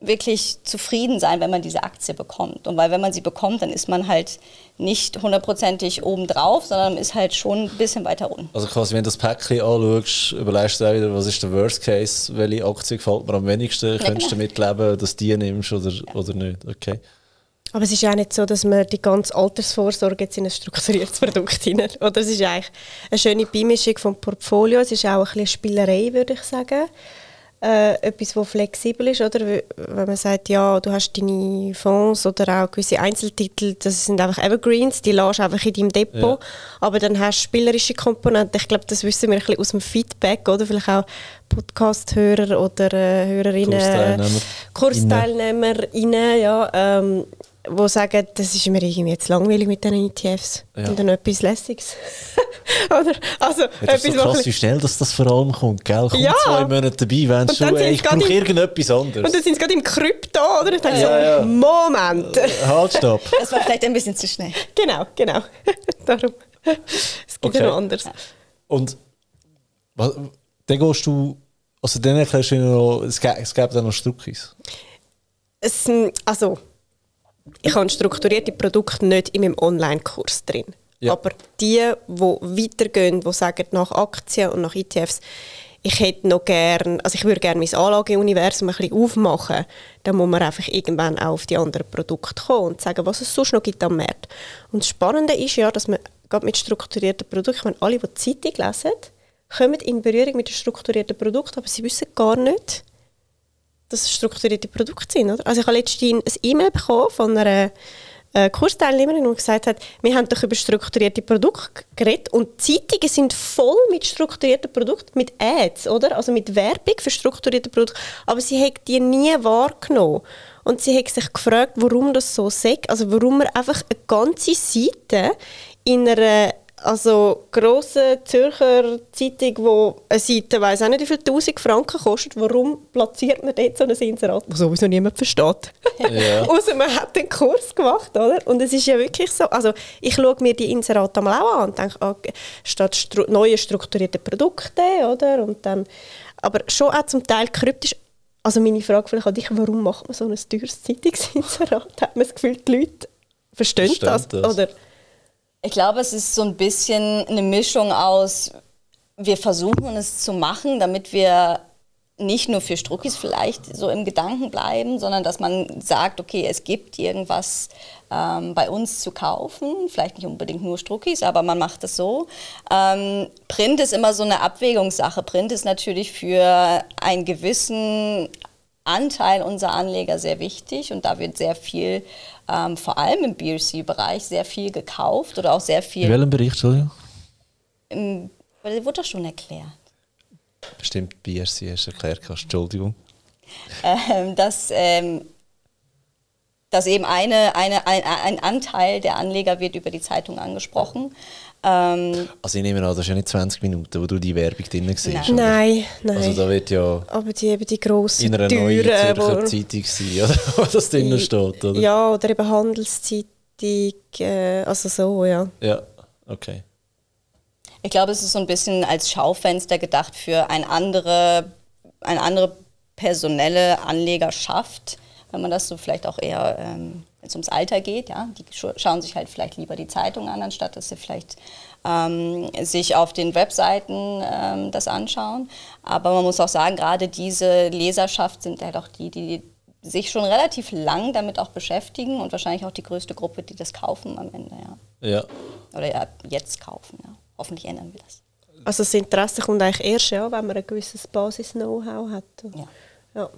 wirklich zufrieden sein, wenn man diese Aktie bekommt. Und weil wenn man sie bekommt, dann ist man halt nicht hundertprozentig oben drauf, sondern ist halt schon ein bisschen weiter unten. Also quasi, wenn du das Päckchen anschaust, überlegst du auch wieder, was ist der Worst Case, welche Aktie gefällt mir am wenigsten, ja, könntest du damit leben, dass du die nimmst oder, ja. oder nicht, okay. Aber es ist auch nicht so, dass man die ganze Altersvorsorge jetzt in ein strukturiertes Produkt hinein. Oder es ist eigentlich eine schöne Beimischung vom Portfolio. Es ist auch ein bisschen Spielerei, würde ich sagen. Äh, etwas, das flexibel ist, oder? Wenn man sagt, ja, du hast deine Fonds oder auch gewisse Einzeltitel, das sind einfach Evergreens, die lässt du einfach in deinem Depot. Ja. Aber dann hast du spielerische Komponenten. Ich glaube, das wissen wir ein bisschen aus dem Feedback, oder? Vielleicht auch Podcast-Hörer oder äh, Hörerinnen, Kursteilnehmer, Kursteilnehmer, ja. Ähm, die sagen, das ist mir irgendwie jetzt langweilig mit diesen ETFs ja. und dann etwas Lässiges. Oder, also, ja, das ist so krass, wie schnell dass das vor allem kommt, gell? Kommt ja. zwei Monate dabei, wenn schon, ey, ich brauche irgendetwas anderes. Und dann sind sie gerade im Krypto, oder? Dann denke ja, so, Moment. Äh, halt, stopp. Das war vielleicht ein bisschen zu schnell. Genau, genau. Darum. Es gibt okay. ja noch anders. Und dann gehst du Also dann erklärst du noch, es gibt, es gibt auch noch Struckis. Es, also, ich habe strukturierte Produkte nicht in meinem Online-Kurs drin. Ja. Aber die, die weitergehen, die sagen, nach Aktien und nach ETFs, ich hätte noch gern, also ich würde gerne mein Anlageuniversum ein bisschen aufmachen, dann muss man einfach irgendwann auch auf die anderen Produkte kommen und sagen, was es sonst noch gibt am Markt. Und das Spannende ist ja, dass man gerade mit strukturierten Produkten, ich meine, alle, die die Zeitung lesen, kommen in Berührung mit den strukturierten Produkten, aber sie wissen gar nicht, dass es strukturierte Produkte sind. Oder? Also ich habe letztens ein E-Mail bekommen von einer äh, Kursteilnehmerin, die gesagt hat, wir haben doch über strukturierte Produkte geredet und Zeitungen sind voll mit strukturierten Produkten, mit Ads, oder? Also mit Werbung für strukturierte Produkte, aber sie hat die nie wahrgenommen. Und sie hat sich gefragt, warum das so sagt, also warum man einfach eine ganze Seite in einer also grosse Zürcher Zeitung, die eine Seite, weiss auch nicht wie viel 1000 Franken kostet, warum platziert man dort so ein Inserat, das sowieso niemand versteht? Ja. Außer man hat den Kurs gemacht, oder? Und es ist ja wirklich so, also ich schaue mir die Inserate einmal auch an und denke, okay, statt stru neue strukturierte Produkte, oder? Und dann, aber schon auch zum Teil kryptisch, also meine Frage vielleicht an dich, warum macht man so ein teures Zeitungsinserat? Hat man das Gefühl, die Leute verstehen, verstehen das? das? Oder? Ich glaube, es ist so ein bisschen eine Mischung aus, wir versuchen es zu machen, damit wir nicht nur für Struckis vielleicht so im Gedanken bleiben, sondern dass man sagt, okay, es gibt irgendwas ähm, bei uns zu kaufen, vielleicht nicht unbedingt nur Struckis, aber man macht es so. Ähm, Print ist immer so eine Abwägungssache. Print ist natürlich für einen gewissen Anteil unserer Anleger sehr wichtig und da wird sehr viel ähm, vor allem im BRC-Bereich sehr viel gekauft oder auch sehr viel. In welchem Bereich, Entschuldigung? Im, wurde doch schon erklärt. Bestimmt BRC du erklärt, Entschuldigung. Ähm, dass, ähm, dass eben eine, eine, ein, ein Anteil der Anleger wird über die Zeitung angesprochen ähm, also ich nehme an, das ist ja nicht 20 Minuten, wo du die Werbung drin siehst. Nein. nein, nein. Also da wird ja Aber die, eben die grossen in einer Türen, neuen Zürcher Zeitung sein, oder? wo das drinnen steht, oder? Ja, oder eben Handelszeitung, äh, also so, ja. Ja, okay. Ich glaube, es ist so ein bisschen als Schaufenster gedacht für eine andere, eine andere personelle Anlegerschaft, wenn man das so vielleicht auch eher... Ähm, wenn es ums Alter geht, ja, die schauen sich halt vielleicht lieber die Zeitung an, anstatt dass sie vielleicht ähm, sich auf den Webseiten ähm, das anschauen. Aber man muss auch sagen, gerade diese Leserschaft sind ja doch die, die sich schon relativ lang damit auch beschäftigen und wahrscheinlich auch die größte Gruppe, die das kaufen am Ende, ja. Ja. Oder ja, jetzt kaufen, ja. Hoffentlich ändern wir das. Also das Interesse kommt eigentlich erst, ja, wenn man ein gewisses Basis-Know-how hat. Ja. ja.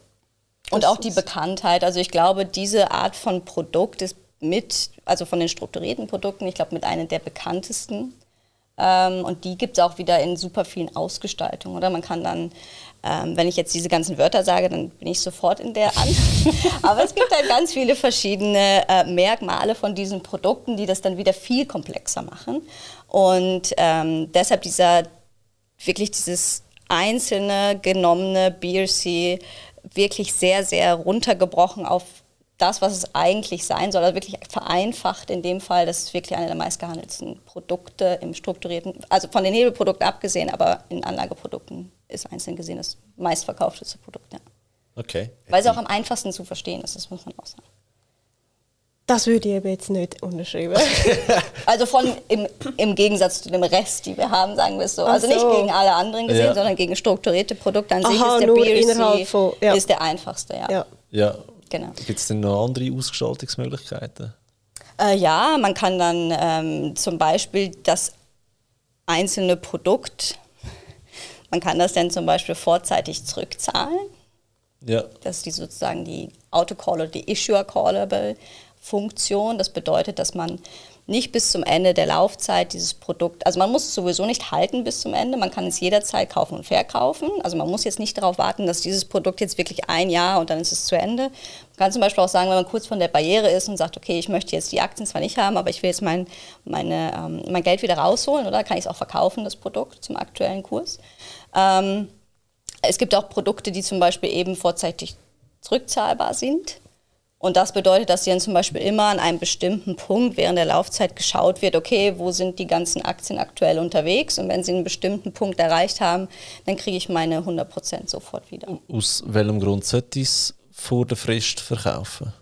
Und auch die Bekanntheit. Also ich glaube, diese Art von Produkt ist mit, also von den strukturierten Produkten, ich glaube, mit einer der bekanntesten. Ähm, und die gibt es auch wieder in super vielen Ausgestaltungen. Oder man kann dann, ähm, wenn ich jetzt diese ganzen Wörter sage, dann bin ich sofort in der An. Aber es gibt halt ganz viele verschiedene äh, Merkmale von diesen Produkten, die das dann wieder viel komplexer machen. Und ähm, deshalb dieser wirklich dieses einzelne genommene BRC wirklich sehr, sehr runtergebrochen auf das, was es eigentlich sein soll, also wirklich vereinfacht in dem Fall, das ist wirklich eine der meistgehandelten Produkte im strukturierten, also von den Hebelprodukten abgesehen, aber in Anlageprodukten ist einzeln gesehen das meistverkaufteste Produkt. Ja. Okay. Weil es auch am einfachsten zu verstehen ist, das muss man auch sagen. Das würde ich jetzt nicht unterschreiben. also von im, im Gegensatz zu dem Rest, die wir haben, sagen wir es so. Also nicht gegen alle anderen gesehen, ja. sondern gegen strukturierte Produkte an sich ist der BRC von, ja. ist der einfachste. Ja. ja. ja. Genau. Gibt es denn noch andere Ausgestaltungsmöglichkeiten? Äh, ja, man kann dann ähm, zum Beispiel das einzelne Produkt, man kann das dann zum Beispiel vorzeitig zurückzahlen. Ja. Das ist die sozusagen die Autocall oder die Issuer Callable Funktion. Das bedeutet, dass man nicht bis zum Ende der Laufzeit dieses Produkt, also man muss es sowieso nicht halten bis zum Ende, man kann es jederzeit kaufen und verkaufen. Also man muss jetzt nicht darauf warten, dass dieses Produkt jetzt wirklich ein Jahr und dann ist es zu Ende. Man kann zum Beispiel auch sagen, wenn man kurz von der Barriere ist und sagt, okay, ich möchte jetzt die Aktien zwar nicht haben, aber ich will jetzt mein, meine, ähm, mein Geld wieder rausholen, oder kann ich es auch verkaufen, das Produkt zum aktuellen Kurs. Ähm, es gibt auch Produkte, die zum Beispiel eben vorzeitig zurückzahlbar sind Und das bedeutet, dass dann zum Beispiel immer an einem bestimmten Punkt während der Laufzeit geschaut wird, okay, wo sind die ganzen Aktien aktuell unterwegs? Und wenn sie einen bestimmten Punkt erreicht haben, dann kriege ich meine 100% sofort wieder. Aus welchem Grund sollte ich es vor der Frist verkaufen?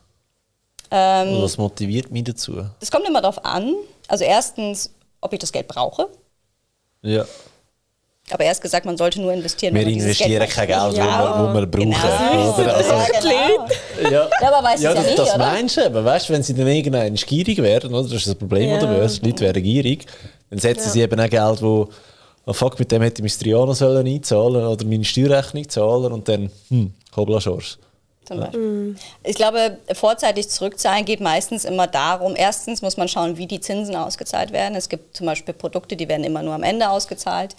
Ähm, was motiviert mich dazu? Es kommt immer darauf an. Also erstens, ob ich das Geld brauche. Ja. Aber erst gesagt, man sollte nur investieren. Wir investieren kein Geld, ja, wo, wir brauchen. Genau. Oder? Also, ja, genau. ja. ja, aber weißt ja, das, ja nicht, das meinst du aber weißt, wenn sie dann irgendwann gierig werden, oder? das ist das Problem, ja. oder? Die Leute werden gierig, dann setzen sie eben auch Geld, wo oh fuck, mit dem hätte ich mein Triano sollen einzahlen oder meine Steuerrechnung zahlen und dann, hm, Hobla Schors zum Beispiel. Mhm. Ich glaube, vorzeitig zurückzahlen geht meistens immer darum, erstens muss man schauen, wie die Zinsen ausgezahlt werden. Es gibt zum Beispiel Produkte, die werden immer nur am Ende ausgezahlt.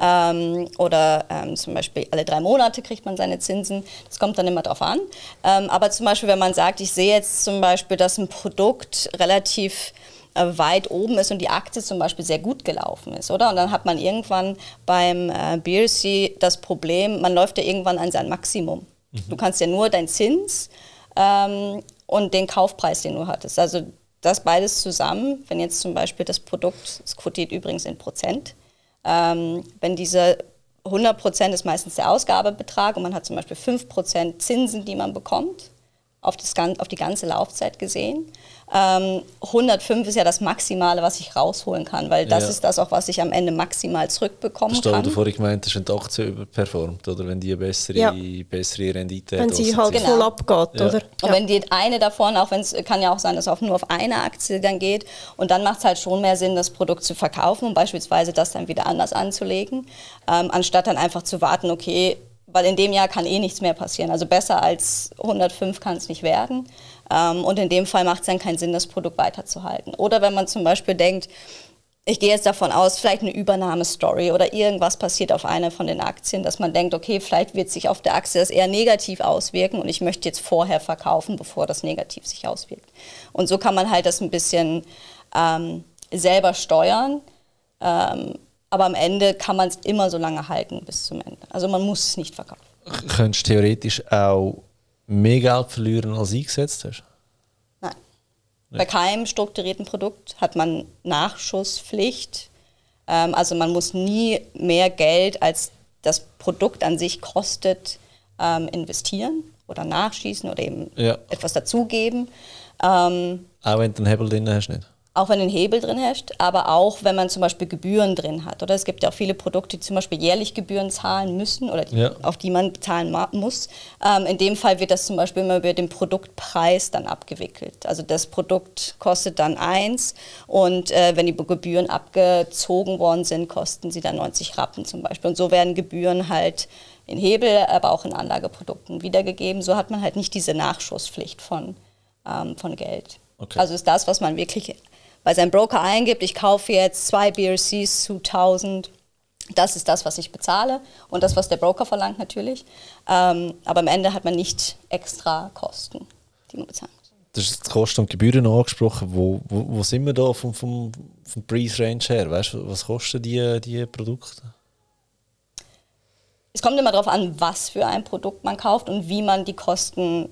Ähm, oder ähm, zum Beispiel alle drei Monate kriegt man seine Zinsen. Das kommt dann immer drauf an. Ähm, aber zum Beispiel, wenn man sagt, ich sehe jetzt zum Beispiel, dass ein Produkt relativ äh, weit oben ist und die Aktie zum Beispiel sehr gut gelaufen ist, oder? Und dann hat man irgendwann beim äh, BRC das Problem, man läuft ja irgendwann an sein Maximum. Du kannst ja nur deinen Zins ähm, und den Kaufpreis, den du hattest. Also das beides zusammen, wenn jetzt zum Beispiel das Produkt, es quotiert übrigens in Prozent, ähm, wenn diese 100 Prozent ist meistens der Ausgabebetrag und man hat zum Beispiel 5 Prozent Zinsen, die man bekommt, auf, das, auf die ganze Laufzeit gesehen. Ähm, 105 ist ja das Maximale, was ich rausholen kann, weil das ja. ist das auch, was ich am Ende maximal zurückbekommen das kann. Du vorhin gemeint hast, wenn die Aktie überperformt oder wenn die eine bessere, ja. bessere Rendite Wenn sie halt voll abgeht, ja. oder? Und wenn die eine davon, auch wenn es kann ja auch sein, dass es auch nur auf eine Aktie dann geht und dann macht es halt schon mehr Sinn, das Produkt zu verkaufen und beispielsweise das dann wieder anders anzulegen, ähm, anstatt dann einfach zu warten, okay, weil in dem Jahr kann eh nichts mehr passieren. Also besser als 105 kann es nicht werden. Ähm, und in dem Fall macht es dann keinen Sinn, das Produkt weiterzuhalten. Oder wenn man zum Beispiel denkt, ich gehe jetzt davon aus, vielleicht eine Übernahmestory oder irgendwas passiert auf einer von den Aktien, dass man denkt, okay, vielleicht wird sich auf der Aktie das eher negativ auswirken und ich möchte jetzt vorher verkaufen, bevor das negativ sich auswirkt. Und so kann man halt das ein bisschen ähm, selber steuern. Ähm, aber am Ende kann man es immer so lange halten bis zum Ende. Also man muss es nicht verkaufen. Könntest theoretisch auch mehr Geld verlieren, als eingesetzt hast? Nein. Bei keinem strukturierten Produkt hat man Nachschusspflicht. Ähm, also man muss nie mehr Geld, als das Produkt an sich kostet, ähm, investieren oder nachschießen oder eben ja. etwas dazugeben. Ähm, auch wenn du einen Hebel drin hast, nicht? Auch wenn ein Hebel drin herrscht, aber auch wenn man zum Beispiel Gebühren drin hat. Oder es gibt ja auch viele Produkte, die zum Beispiel jährlich Gebühren zahlen müssen oder die, ja. auf die man zahlen muss. Ähm, in dem Fall wird das zum Beispiel immer über den Produktpreis dann abgewickelt. Also das Produkt kostet dann eins und äh, wenn die Gebühren abgezogen worden sind, kosten sie dann 90 Rappen zum Beispiel. Und so werden Gebühren halt in Hebel, aber auch in Anlageprodukten wiedergegeben. So hat man halt nicht diese Nachschusspflicht von, ähm, von Geld. Okay. Also ist das, was man wirklich bei seinem Broker eingibt, ich kaufe jetzt zwei BRCs zu 1000. Das ist das, was ich bezahle und das, was der Broker verlangt natürlich. Ähm, aber am Ende hat man nicht extra Kosten, die man bezahlt. Du hast die Kosten und Gebühren angesprochen. Wo, wo, wo sind wir da vom, vom, vom Preisrange her? Weißt du, was kosten die, die Produkte? Es kommt immer darauf an, was für ein Produkt man kauft und wie man die Kosten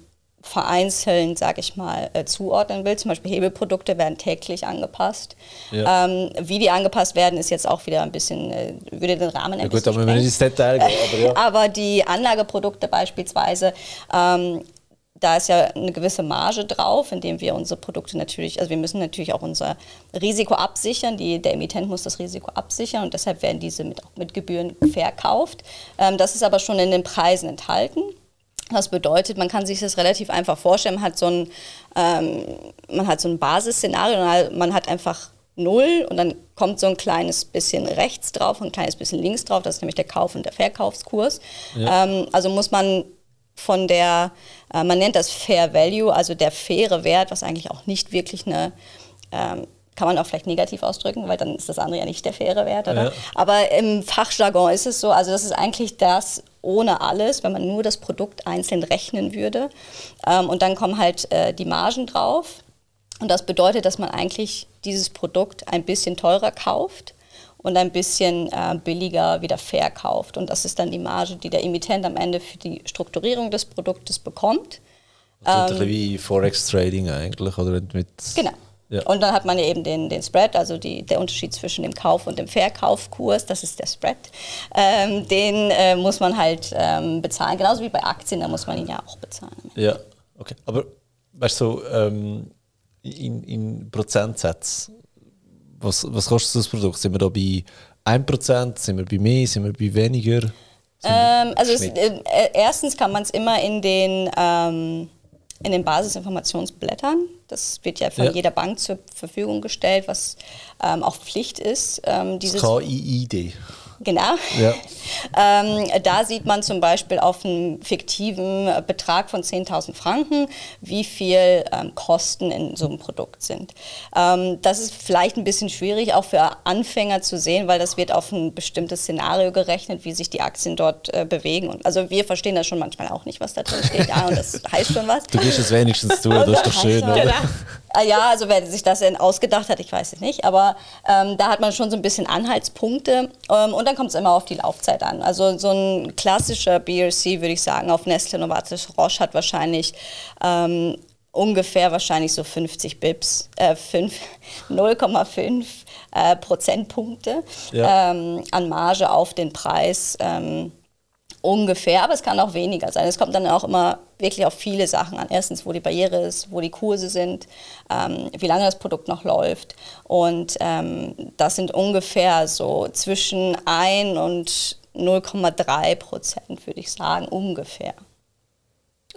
vereinzelt, sage ich mal, äh, zuordnen will. Zum Beispiel Hebelprodukte werden täglich angepasst. Ja. Ähm, wie die angepasst werden, ist jetzt auch wieder ein bisschen, äh, würde den Rahmen ein ja, gut, aber ins Detail aber, ja. aber die Anlageprodukte beispielsweise, ähm, da ist ja eine gewisse Marge drauf, indem wir unsere Produkte natürlich, also wir müssen natürlich auch unser Risiko absichern. Die, der Emittent muss das Risiko absichern und deshalb werden diese mit, auch mit Gebühren verkauft. Ähm, das ist aber schon in den Preisen enthalten. Das bedeutet, man kann sich das relativ einfach vorstellen. Man hat so ein, ähm, man hat so ein Basisszenario man hat einfach null und dann kommt so ein kleines bisschen rechts drauf und ein kleines bisschen links drauf. Das ist nämlich der Kauf- und der Verkaufskurs. Ja. Ähm, also muss man von der, äh, man nennt das Fair Value, also der faire Wert, was eigentlich auch nicht wirklich eine ähm, kann man auch vielleicht negativ ausdrücken, weil dann ist das andere ja nicht der faire Wert, oder? Ja. Aber im Fachjargon ist es so, also das ist eigentlich das ohne alles, wenn man nur das Produkt einzeln rechnen würde. Ähm, und dann kommen halt äh, die Margen drauf. Und das bedeutet, dass man eigentlich dieses Produkt ein bisschen teurer kauft und ein bisschen äh, billiger wieder verkauft. Und das ist dann die Marge, die der Emittent am Ende für die Strukturierung des Produktes bekommt. Also ähm, wie Forex Trading eigentlich, oder mit genau. Ja. Und dann hat man ja eben den, den Spread, also die, der Unterschied zwischen dem Kauf- und dem Verkaufkurs, das ist der Spread. Ähm, den äh, muss man halt ähm, bezahlen, genauso wie bei Aktien, da muss man ihn ja auch bezahlen. Ja, okay. Aber weißt du, ähm, in, in Prozentsätzen, was, was kostet das Produkt? Sind wir da bei 1%, sind wir bei mehr, sind wir bei weniger? Ähm, also es, äh, erstens kann man es immer in den ähm, in den Basisinformationsblättern. Das wird ja von ja. jeder Bank zur Verfügung gestellt, was ähm, auch Pflicht ist. Ähm, dieses KIID. Genau. Ja. ähm, da sieht man zum Beispiel auf einem fiktiven Betrag von 10.000 Franken, wie viel ähm, Kosten in so einem Produkt sind. Ähm, das ist vielleicht ein bisschen schwierig, auch für Anfänger zu sehen, weil das wird auf ein bestimmtes Szenario gerechnet, wie sich die Aktien dort äh, bewegen. Und, also wir verstehen das schon manchmal auch nicht, was da drin steht. Ja, und das heißt schon was. Du gehst es wenigstens durch, das ist doch schön. Oder? Ah, ja, also wer sich das denn ausgedacht hat, ich weiß es nicht, aber ähm, da hat man schon so ein bisschen Anhaltspunkte ähm, und dann kommt es immer auf die Laufzeit an. Also so ein klassischer BRC, würde ich sagen, auf Nestle Novartis Roche hat wahrscheinlich ähm, ungefähr wahrscheinlich so 50 Bips, äh, 0,5 äh, Prozentpunkte ja. ähm, an Marge auf den Preis. Ähm, ungefähr, aber es kann auch weniger sein. Es kommt dann auch immer wirklich auf viele Sachen an. Erstens, wo die Barriere ist, wo die Kurse sind, ähm, wie lange das Produkt noch läuft. Und ähm, das sind ungefähr so zwischen 1 und 0,3 Prozent, würde ich sagen, ungefähr.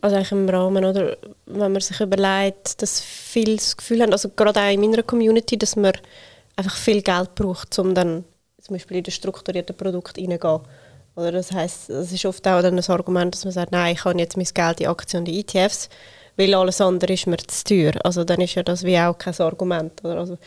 Also eigentlich im Rahmen, oder wenn man sich überlegt, dass viele das Gefühl haben, also gerade auch in meiner Community, dass man einfach viel Geld braucht, um dann zum Beispiel in das strukturierte Produkt reingehen oder das heißt, es ist oft auch dann ein Argument, dass man sagt, nein, ich habe jetzt mein Geld in Aktien und in ETFs, weil alles andere ist mir zu teuer. Also dann ist ja das wie auch kein Argument. Oder? Also,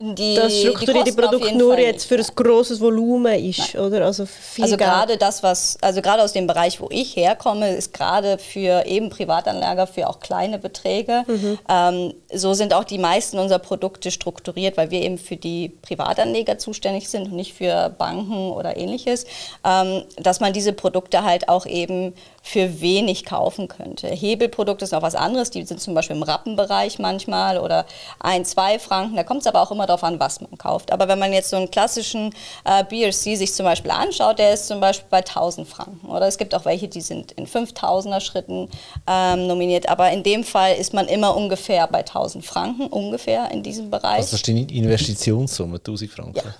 die, das strukturierte Produkt nur Fall jetzt für ein grosses Volumen ist, Nein. oder? Also, also gerade das, was, also gerade aus dem Bereich, wo ich herkomme, ist gerade für eben Privatanleger, für auch kleine Beträge. Mhm. Ähm, so sind auch die meisten unserer Produkte strukturiert, weil wir eben für die Privatanleger zuständig sind und nicht für Banken oder ähnliches, ähm, dass man diese Produkte halt auch eben für wenig kaufen könnte. Hebelprodukte ist noch was anderes, die sind zum Beispiel im Rappenbereich manchmal oder ein, zwei Franken. Da kommt es aber auch immer darauf an, was man kauft. Aber wenn man jetzt so einen klassischen äh, BRC sich zum Beispiel anschaut, der ist zum Beispiel bei 1000 Franken. Oder es gibt auch welche, die sind in 5000er Schritten ähm, nominiert. Aber in dem Fall ist man immer ungefähr bei 1000 Franken, ungefähr in diesem Bereich. Also das ist die Investitionssumme, 1000 Franken? Ja.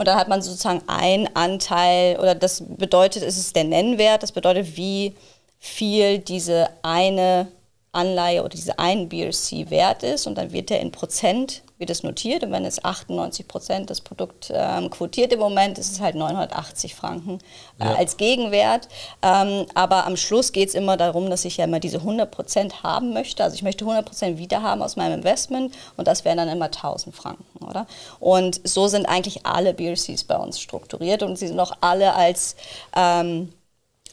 Und dann hat man sozusagen einen Anteil, oder das bedeutet, es ist der Nennwert, das bedeutet, wie viel diese eine Anleihe oder diese ein BRC wert ist. Und dann wird der in Prozent wird es notiert und wenn es 98 Prozent das Produkt ähm, quotiert im Moment, ist es halt 980 Franken äh, ja. als Gegenwert. Ähm, aber am Schluss geht es immer darum, dass ich ja immer diese 100 Prozent haben möchte. Also ich möchte 100 Prozent wiederhaben aus meinem Investment und das wären dann immer 1000 Franken, oder? Und so sind eigentlich alle BRCs bei uns strukturiert und sie sind auch alle als ähm,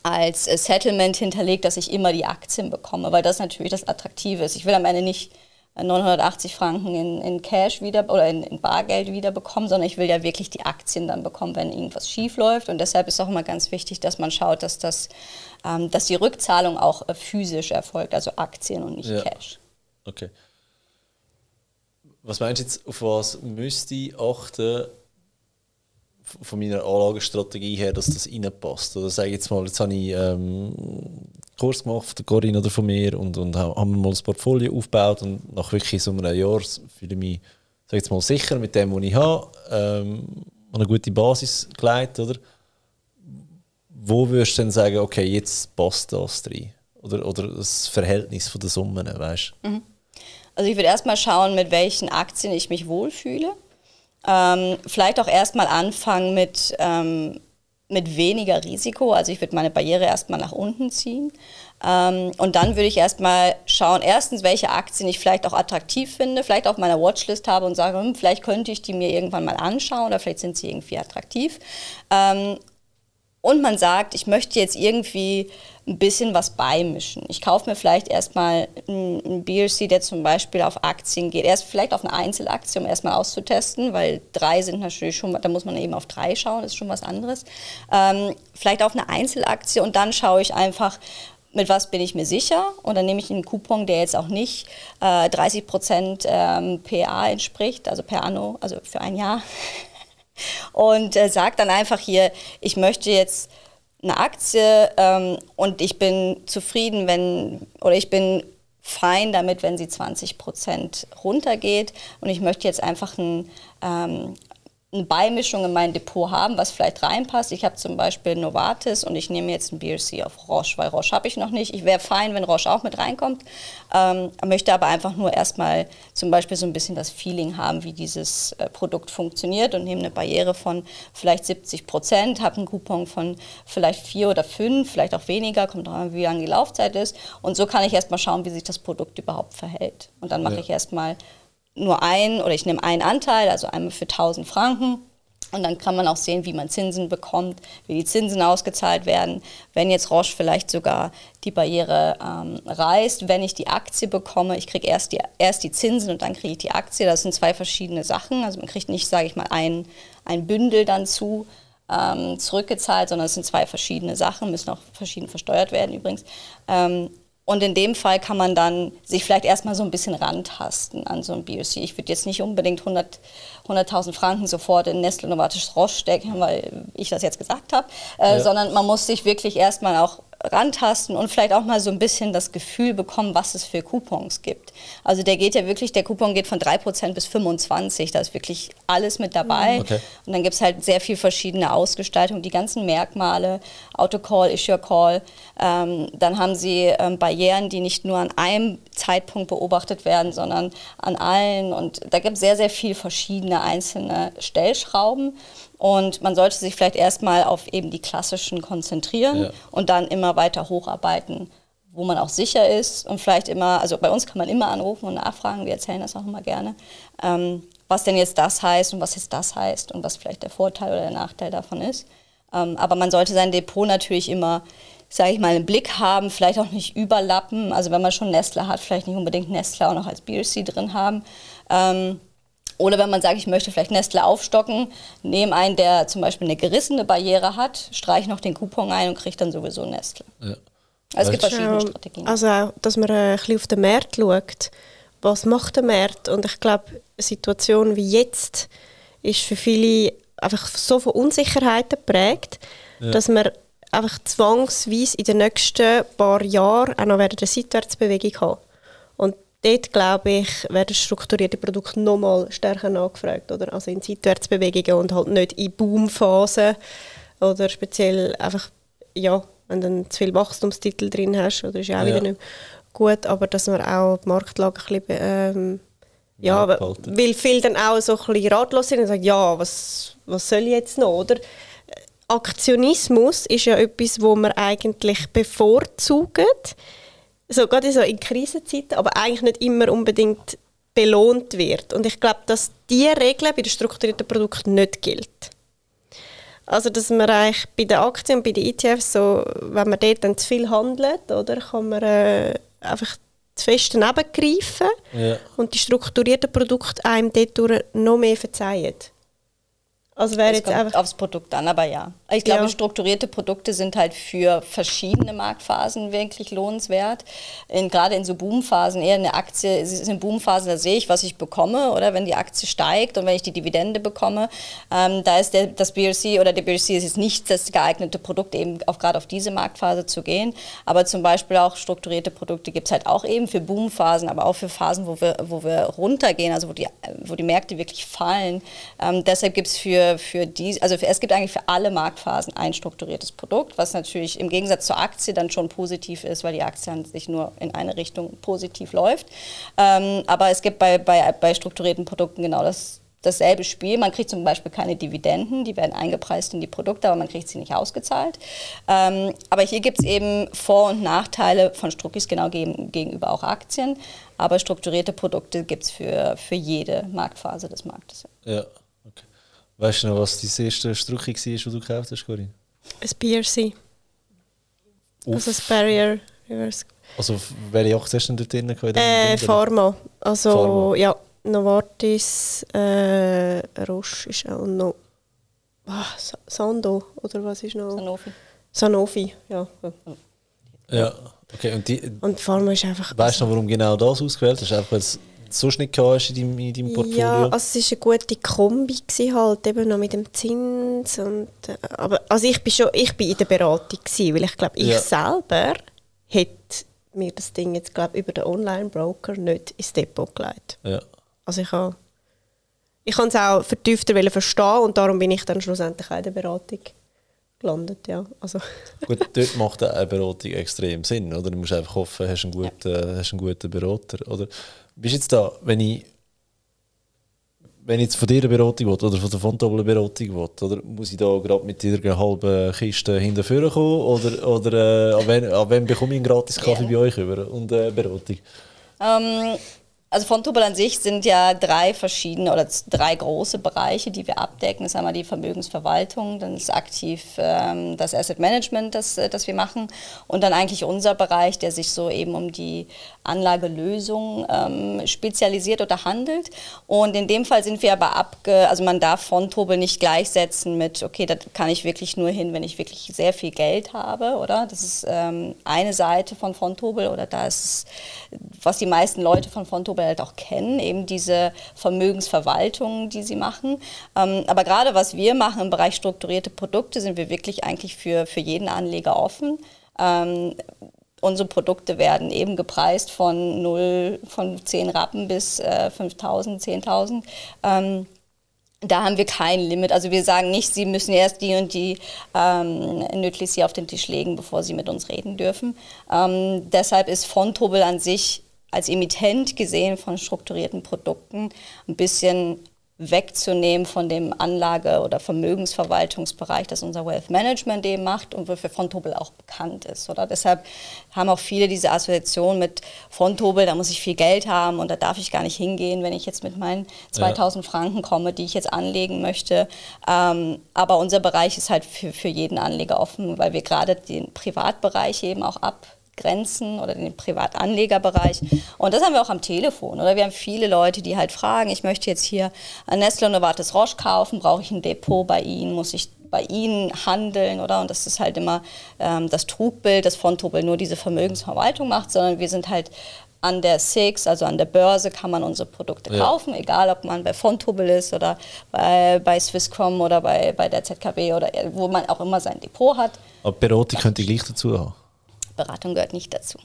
als Settlement hinterlegt, dass ich immer die Aktien bekomme, weil das natürlich das Attraktive ist. Ich will am Ende nicht 980 Franken in, in Cash wieder oder in, in, Bargeld wieder bekommen, sondern ich will ja wirklich die Aktien dann bekommen, wenn irgendwas schief läuft. Und deshalb ist auch immer ganz wichtig, dass man schaut, dass, das, ähm, dass die Rückzahlung auch äh, physisch erfolgt, also Aktien und nicht ja. Cash. Okay. Was meinst du jetzt, auf was müsste ich achten, von meiner Anlagestrategie her, dass das reinpasst? Oder sage ich jetzt mal, jetzt habe ich ähm, Kurs gemacht von der Corinne oder von mir und, und haben mal das Portfolio aufgebaut und nach wirklich so einem Jahr fühle ich mich sag jetzt mal, sicher mit dem, was ich habe, ähm, eine gute Basis gelegt, oder? Wo würdest du dann sagen, okay, jetzt passt das rein? Oder, oder das Verhältnis von den Summen, weißt mhm. Also ich würde erstmal schauen, mit welchen Aktien ich mich wohlfühle. Ähm, vielleicht auch erstmal anfangen mit ähm, mit weniger Risiko. Also ich würde meine Barriere erstmal nach unten ziehen. Ähm, und dann würde ich erstmal schauen, erstens, welche Aktien ich vielleicht auch attraktiv finde, vielleicht auf meiner Watchlist habe und sage, hm, vielleicht könnte ich die mir irgendwann mal anschauen oder vielleicht sind sie irgendwie attraktiv. Ähm, und man sagt, ich möchte jetzt irgendwie ein bisschen was beimischen. Ich kaufe mir vielleicht erstmal einen BRC, der zum Beispiel auf Aktien geht. Erst vielleicht auf eine Einzelaktie, um erstmal auszutesten, weil drei sind natürlich schon, da muss man eben auf drei schauen, das ist schon was anderes. Ähm, vielleicht auf eine Einzelaktie und dann schaue ich einfach, mit was bin ich mir sicher und dann nehme ich einen Coupon, der jetzt auch nicht äh, 30 Prozent ähm, PA entspricht, also per anno, also für ein Jahr. Und äh, sage dann einfach hier, ich möchte jetzt eine Aktie ähm, und ich bin zufrieden, wenn, oder ich bin fein damit, wenn sie 20 Prozent runtergeht. Und ich möchte jetzt einfach ein, ähm, eine Beimischung in mein Depot haben, was vielleicht reinpasst. Ich habe zum Beispiel Novartis und ich nehme jetzt ein BRC auf Roche, weil Roche habe ich noch nicht. Ich wäre fein, wenn Roche auch mit reinkommt, ähm, möchte aber einfach nur erstmal zum Beispiel so ein bisschen das Feeling haben, wie dieses äh, Produkt funktioniert und nehme eine Barriere von vielleicht 70 Prozent, habe einen Coupon von vielleicht vier oder fünf, vielleicht auch weniger, kommt drauf an, wie lange die Laufzeit ist. Und so kann ich erstmal schauen, wie sich das Produkt überhaupt verhält. Und dann mache ja. ich erstmal nur ein oder ich nehme einen Anteil, also einmal für 1000 Franken. Und dann kann man auch sehen, wie man Zinsen bekommt, wie die Zinsen ausgezahlt werden. Wenn jetzt Roche vielleicht sogar die Barriere ähm, reißt, wenn ich die Aktie bekomme, ich kriege erst die, erst die Zinsen und dann kriege ich die Aktie. Das sind zwei verschiedene Sachen. Also man kriegt nicht, sage ich mal, ein, ein Bündel dann zu ähm, zurückgezahlt, sondern es sind zwei verschiedene Sachen, müssen auch verschieden versteuert werden übrigens. Ähm, und in dem Fall kann man dann sich vielleicht erstmal so ein bisschen rantasten an so ein BOC. Ich würde jetzt nicht unbedingt 100.000 100 Franken sofort in Nestle Novartis Roche stecken, weil ich das jetzt gesagt habe, äh, ja. sondern man muss sich wirklich erstmal auch rantasten und vielleicht auch mal so ein bisschen das Gefühl bekommen, was es für Coupons gibt. Also der geht ja wirklich, der Coupon geht von 3% bis 25%, da ist wirklich alles mit dabei. Mhm. Okay. Und dann gibt es halt sehr viel verschiedene Ausgestaltungen, die ganzen Merkmale, Autocall, Issue Call. Ähm, dann haben sie ähm, Barrieren, die nicht nur an einem Zeitpunkt beobachtet werden, sondern an allen. Und da gibt es sehr, sehr viel verschiedene einzelne Stellschrauben. Und man sollte sich vielleicht erstmal auf eben die klassischen konzentrieren ja. und dann immer weiter hocharbeiten, wo man auch sicher ist. Und vielleicht immer, also bei uns kann man immer anrufen und nachfragen, wir erzählen das auch immer gerne, ähm, was denn jetzt das heißt und was jetzt das heißt und was vielleicht der Vorteil oder der Nachteil davon ist. Ähm, aber man sollte sein Depot natürlich immer, sage ich mal, im Blick haben, vielleicht auch nicht überlappen. Also wenn man schon Nestle hat, vielleicht nicht unbedingt Nestle auch noch als BRC drin haben. Ähm, oder wenn man sagt, ich möchte vielleicht Nestle aufstocken, nehme einen, der zum Beispiel eine gerissene Barriere hat, streiche noch den Coupon ein und kriege dann sowieso Nestle. Ja. Also es gibt verschiedene Strategien. Also auch, dass man ein bisschen auf den Markt schaut. Was macht der Markt? Und ich glaube, eine Situation wie jetzt ist für viele einfach so von Unsicherheiten geprägt, ja. dass man einfach zwangsweise in den nächsten paar Jahren auch noch eine Seitwärtsbewegung haben. Dort, glaube ich, werden strukturierte Produkte nochmal stärker nachgefragt. Oder? Also in Seitwärtsbewegungen und halt nicht in Boomphasen oder speziell einfach, ja, wenn du zu viel Wachstumstitel drin hast, oder ist ja auch ja. wieder nicht gut, aber dass man auch die Marktlage ein bisschen, ähm, ja, ja weil viele dann auch so ein bisschen ratlos sind und sagen, ja, was, was soll ich jetzt noch, oder? Aktionismus ist ja etwas, wo man eigentlich bevorzugt, so gerade so in Krisenzeiten, aber eigentlich nicht immer unbedingt belohnt wird. Und ich glaube, dass diese Regel bei den strukturierten Produkten nicht gilt. Also, dass man eigentlich bei den Aktien und bei den ETFs, so, wenn man dort dann zu viel handelt, oder, kann man äh, einfach zu fest daneben greifen ja. und die strukturierten Produkte einem dort noch mehr verzeihen. Also wäre jetzt kommt einfach aufs Produkt an, aber ja. Ich glaube, ja. strukturierte Produkte sind halt für verschiedene Marktphasen wirklich lohnenswert. In, gerade in so Boomphasen, eher eine Aktie, es ist in Boomphasen, da sehe ich, was ich bekomme, oder wenn die Aktie steigt und wenn ich die Dividende bekomme, ähm, da ist der, das BRC oder der BRC ist jetzt nicht das geeignete Produkt, eben auch gerade auf diese Marktphase zu gehen. Aber zum Beispiel auch strukturierte Produkte gibt es halt auch eben für Boomphasen, aber auch für Phasen, wo wir, wo wir runtergehen, also wo die, wo die Märkte wirklich fallen. Ähm, deshalb gibt es für für, die, also für, es gibt eigentlich für alle Marktphasen ein strukturiertes Produkt, was natürlich im Gegensatz zur Aktie dann schon positiv ist, weil die Aktie an sich nur in eine Richtung positiv läuft. Ähm, aber es gibt bei, bei, bei strukturierten Produkten genau das, dasselbe Spiel. Man kriegt zum Beispiel keine Dividenden, die werden eingepreist in die Produkte, aber man kriegt sie nicht ausgezahlt. Ähm, aber hier gibt es eben Vor- und Nachteile von Struckis genau gegenüber auch Aktien. Aber strukturierte Produkte gibt es für, für jede Marktphase des Marktes. Ja. Weißt du noch, was dein erste Strucki war, die du gekauft hast, Corinne? Ein BRC. Uff. Also ein Barrier Reverse. Also welche Aktie hast du denn dort drin? Äh, Pharma. Also Pharma. ja, Novartis, äh, Roche ist auch noch... Ah, Sando, oder was ist noch? Sanofi. Sanofi, ja. Ja, okay. Und, die, und Pharma ist einfach... Weißt du noch, warum genau das ausgewählt hast? Einfach, weil es sonst nicht hast in deinem, in deinem Portfolio? Ja, also es war eine gute Kombi halt, eben noch mit dem Zins und... Äh, aber also ich bin schon, ich bin in der Beratung gewesen, weil ich glaube, ich ja. selber hätte mir das Ding jetzt glaube über den Online-Broker nicht ins Depot gelegt. Ja. Also ich habe ich es auch vertiefter verstehen und darum bin ich dann schlussendlich auch in der Beratung gelandet, ja. Also. Gut, dort macht eine Beratung extrem Sinn, oder? Du musst einfach hoffen, hast einen guten, ja. hast einen guten Berater, oder? Bist jetzt da, wenn ich wenn ich jetzt von dir eine Beratung will, oder von der Fontobel eine Beratung will, oder muss ich da gerade mit einer halben Kiste hinterher kommen oder, oder äh, an, wen, an wen bekomme ich einen gratis Kaffee yeah. bei euch über und äh, Beratung? Um, ähm, also von Tubel an sich sind ja drei verschiedene oder drei große Bereiche, die wir abdecken. Das ist einmal die Vermögensverwaltung, dann ist aktiv ähm, das Asset Management, das, äh, das wir machen und dann eigentlich unser Bereich, der sich so eben um die Anlagelösung ähm, spezialisiert oder handelt. Und in dem Fall sind wir aber abge, also man darf Fondtobel nicht gleichsetzen mit, okay, da kann ich wirklich nur hin, wenn ich wirklich sehr viel Geld habe, oder? Das ist ähm, eine Seite von Fondtobel oder da ist es, was die meisten Leute von Oktober halt auch kennen, eben diese Vermögensverwaltung, die sie machen. Ähm, aber gerade was wir machen im Bereich strukturierte Produkte, sind wir wirklich eigentlich für, für jeden Anleger offen. Ähm, unsere Produkte werden eben gepreist von 0, von 10 Rappen bis äh, 5.000, 10.000. Ähm, da haben wir kein Limit. Also wir sagen nicht, Sie müssen erst die und die ähm, Nütlis hier auf den Tisch legen, bevor Sie mit uns reden dürfen. Ähm, deshalb ist Fontobel an sich als Emittent gesehen von strukturierten Produkten ein bisschen wegzunehmen von dem Anlage- oder Vermögensverwaltungsbereich, das unser Wealth Management eben macht und wofür Fontobel auch bekannt ist. Oder? Deshalb haben auch viele diese Assoziation mit Fontobel, da muss ich viel Geld haben und da darf ich gar nicht hingehen, wenn ich jetzt mit meinen 2000 ja. Franken komme, die ich jetzt anlegen möchte. Ähm, aber unser Bereich ist halt für, für jeden Anleger offen, weil wir gerade den Privatbereich eben auch ab Grenzen oder den Privatanlegerbereich. Und das haben wir auch am Telefon. Oder wir haben viele Leute, die halt fragen, ich möchte jetzt hier ein Nestle Novartis Roche kaufen, brauche ich ein Depot bei Ihnen, muss ich bei Ihnen handeln, oder? Und das ist halt immer ähm, das Trugbild, dass Fontobel nur diese Vermögensverwaltung macht, sondern wir sind halt an der SIX, also an der Börse, kann man unsere Produkte ja. kaufen, egal ob man bei Fontobel ist oder bei, bei Swisscom oder bei, bei der ZKB oder wo man auch immer sein Depot hat. Aber Beratung könnte ich gleich dazu haben. Beratung gehört nicht dazu.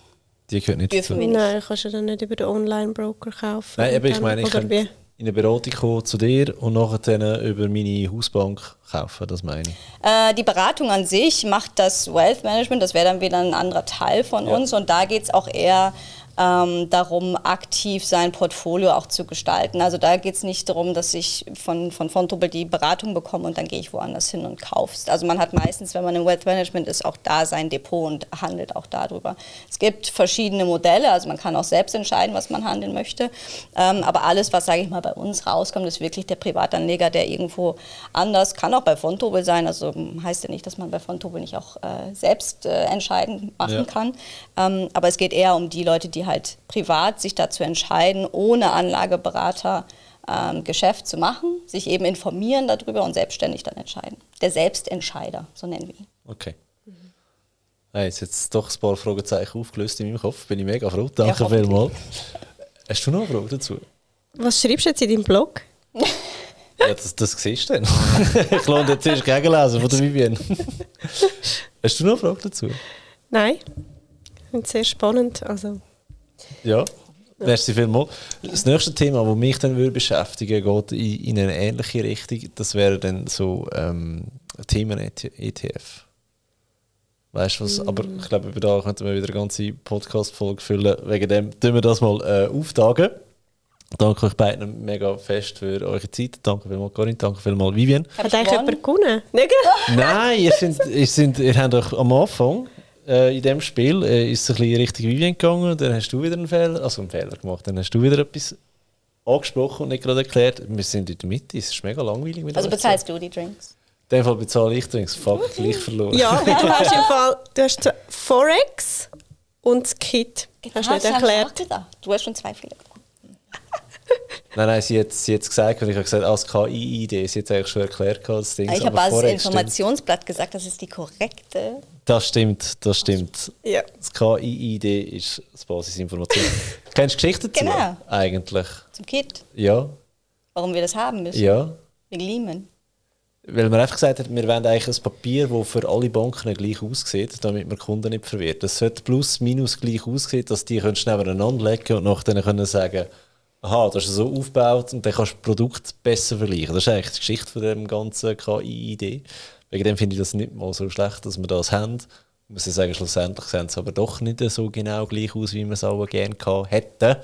Die gehört nicht Dürfen dazu? Nein, kannst du dann nicht über den Online-Broker kaufen. Nein, aber ich meine, ich könnte in eine Beratung kommen zu dir und nachher dann über meine Hausbank kaufen, das meine ich. Äh, die Beratung an sich macht das Wealth Management, das wäre dann wieder ein anderer Teil von ja. uns und da geht es auch eher ähm, darum, aktiv sein Portfolio auch zu gestalten. Also da geht es nicht darum, dass ich von, von Fontobel die Beratung bekomme und dann gehe ich woanders hin und kaufe Also man hat meistens, wenn man im Wealth Management ist, auch da sein Depot und handelt auch darüber. Es gibt verschiedene Modelle, also man kann auch selbst entscheiden, was man handeln möchte. Ähm, aber alles, was, sage ich mal, bei uns rauskommt, ist wirklich der Privatanleger, der irgendwo anders, kann auch bei Fontobel sein, also heißt ja nicht, dass man bei Fontobel nicht auch äh, selbst äh, entscheiden machen ja. kann. Ähm, aber es geht eher um die Leute, die halt privat sich dazu entscheiden, ohne Anlageberater ähm, Geschäft zu machen, sich eben informieren darüber und selbstständig dann entscheiden. Der Selbstentscheider, so nennen wir ihn. Okay. Mhm. Hey, jetzt jetzt doch ein paar Fragezeichen aufgelöst in meinem Kopf. Bin ich mega froh. Danke ja, vielmals. Hast du noch eine Frage dazu? Was schreibst du jetzt in deinem Blog? ja, das, das siehst du dann. ich lohne jetzt erst gegenlesen von der Vivienne. Hast du noch eine Frage dazu? Nein. Ich finde es sehr spannend. Also ja, merci vielmals. Das nächste Thema, das mich dann würde beschäftigen geht in, in eine ähnliche Richtung. Das wäre dann so ähm, Themen ETF. Weißt du was? Mm. Aber ich glaube, über da könnten wir wieder eine ganze Podcast-Folge füllen. Wegen dem tun wir das mal äh, auftagen. Danke euch beiden mega fest für eure Zeit. Danke vielmals, Corinne. Danke vielmals, Vivian. Hat eigentlich jemand gewonnen? Nein, ihr, sind, ihr, sind, ihr habt euch am Anfang äh, in dem Spiel äh, ist es ein bisschen Richtung Vivien gegangen, dann hast du wieder einen Fehler, also einen Fehler gemacht, dann hast du wieder etwas angesprochen und nicht gerade erklärt. Wir sind in der Mitte, es ist mega langweilig. Mit also bezahlst du die Drinks? In dem Fall bezahle ich Drinks. Fuck, gleich verloren. Ja, du hast im Fall du hast Forex und das Kit. Genau, hast du nicht erklärt. Du hast schon zwei Fehler gemacht. Nein, nein, sie hat, sie hat gesagt, und ich habe gesagt, als KI-ID, sie hat es eigentlich schon erklärt, das Ding. Ich habe als Informationsblatt gesagt, das ist die korrekte. Das stimmt, das stimmt. Ja. Das KI-ID ist das Basisinformation. Kennst du Geschichten dazu? Genau. Eigentlich. Zum Kit. Ja. Warum wir das haben müssen? Ja. Wegen Lehman. Weil man einfach gesagt hat, wir wollen eigentlich ein Papier, das für alle Banken gleich aussieht, damit man Kunden nicht verwirrt. Das sollte plus minus gleich aussehen, dass die nebeneinander legen und nachher können sagen, aha, das ist so aufgebaut und dann kannst du Produkt besser vergleichen. Das ist eigentlich die Geschichte von dem ganzen KI-Idee. Wegen dem finde ich das nicht mal so schlecht, dass wir das haben. Ich muss ja sagen, schlussendlich sehen es aber doch nicht so genau gleich aus, wie wir es auch gerne hätten.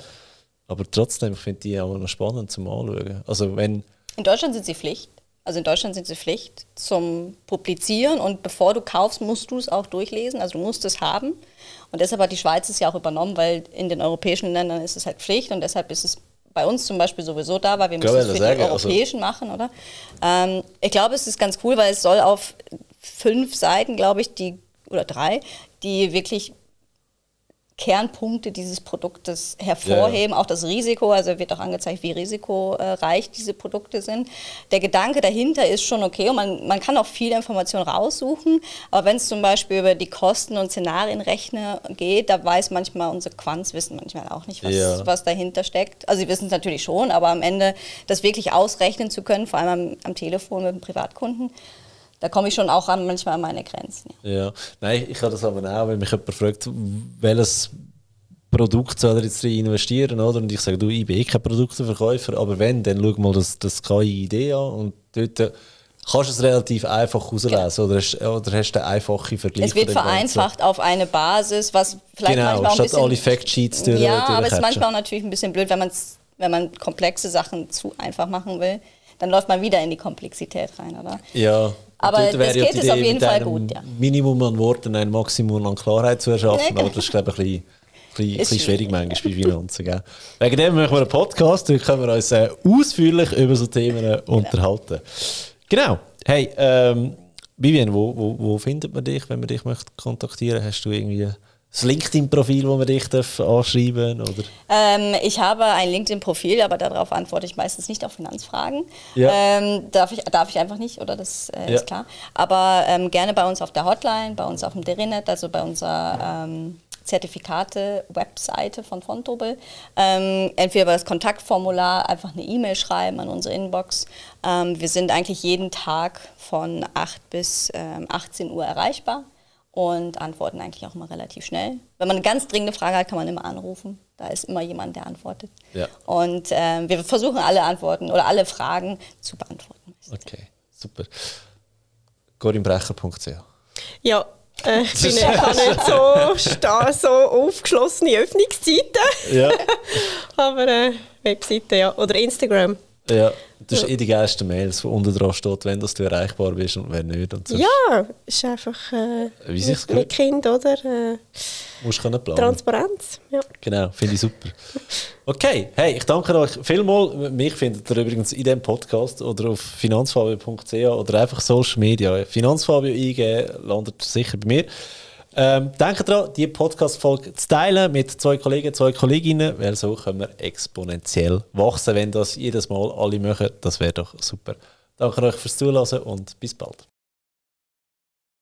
Aber trotzdem finde ich die auch noch spannend zum Anschauen. Also wenn In Deutschland sind sie Pflicht. Also in Deutschland sind sie Pflicht zum Publizieren und bevor du kaufst, musst du es auch durchlesen. Also du musst es haben. Und deshalb hat die Schweiz es ja auch übernommen, weil in den europäischen Ländern ist es halt Pflicht und deshalb ist es bei uns zum Beispiel sowieso da, weil wir müssen es für sagen, die also europäischen also machen, oder? Ähm, ich glaube, es ist ganz cool, weil es soll auf fünf Seiten, glaube ich, die oder drei, die wirklich Kernpunkte dieses Produktes hervorheben, ja. auch das Risiko, also wird auch angezeigt, wie risikoreich diese Produkte sind. Der Gedanke dahinter ist schon okay und man, man kann auch viele Informationen raussuchen, aber wenn es zum Beispiel über die Kosten und Szenarienrechner geht, da weiß manchmal unsere Quants wissen manchmal auch nicht, was, ja. was dahinter steckt. Also sie wissen es natürlich schon, aber am Ende das wirklich ausrechnen zu können, vor allem am, am Telefon mit dem Privatkunden, da komme ich schon auch an, manchmal an meine Grenzen. Ja, ja. nein, ich habe das aber auch, wenn mich jemand fragt, welches Produkt soll er jetzt drin investieren, oder? Und ich sage, du, ich bin eh kein Produkteverkäufer, aber wenn, dann schau mal das, das KI-Idee an und dort kannst du es relativ einfach herauslesen oder, hast, oder hast du einen einfachen Vergleich? Es wird vereinfacht auf eine Basis, was vielleicht genau, manchmal statt ein bisschen, alle Factsheets durch Ja, aber es ist manchmal auch natürlich ein bisschen blöd, wenn, wenn man komplexe Sachen zu einfach machen will, dann läuft man wieder in die Komplexität rein, oder? Ja. Aber das geht es auf jeden Fall gut, ja. Minimum an Worten ein Maximum an Klarheit zu erschaffen, ja, aber das ist, glaube ich, ein bisschen bisschen, bisschen schwierig manchmal bei Finanzen. Gell? Wegen dem machen wir einen Podcast, da können wir uns äh, ausführlich über so Themen äh, genau. unterhalten. Genau. Hey, ähm, Vivian, wo, wo, wo findet man dich, wenn man dich möchte kontaktieren Hast du irgendwie das LinkedIn-Profil, wo man dich anschreiben darf? Ähm, ich habe ein LinkedIn-Profil, aber darauf antworte ich meistens nicht auf Finanzfragen. Ja. Ähm, darf, ich, darf ich einfach nicht, oder? Das äh, ja. ist klar. Aber ähm, gerne bei uns auf der Hotline, bei uns auf dem Derinet, also bei unserer ähm, Zertifikate-Webseite von Fontobel. Ähm, entweder über das Kontaktformular einfach eine E-Mail schreiben an unsere Inbox. Ähm, wir sind eigentlich jeden Tag von 8 bis ähm, 18 Uhr erreichbar und antworten eigentlich auch immer relativ schnell. Wenn man eine ganz dringende Frage hat, kann man immer anrufen. Da ist immer jemand, der antwortet. Ja. Und ähm, wir versuchen alle Antworten oder alle Fragen zu beantworten. Okay, super. corinbrecher.ch Ja, äh, ich bin nicht so, stehe, so aufgeschlossene Öffnungszeiten. Ja. Aber äh, Webseite, ja. Oder Instagram. Ja, das ist eh die geilste Mails, wo unten dran steht, wenn du erreichbar bist und wenn nicht. Und ja, ist einfach äh, Wie sich's mit Kind, oder? Äh, Musst können planen. Transparenz, ja. Genau, finde ich super. Okay, hey, ich danke euch vielmals. Mich findet ihr übrigens in diesem Podcast oder auf finanzfabio.ch oder einfach Social Media. Finanzfabio eingeben, landet sicher bei mir. Ähm, denkt daran, die Podcast-Folge zu teilen mit zwei Kollegen, zwei Kolleginnen, weil so können wir exponentiell wachsen. Wenn das jedes Mal alle machen, das wäre doch super. Danke euch fürs Zuhören und bis bald.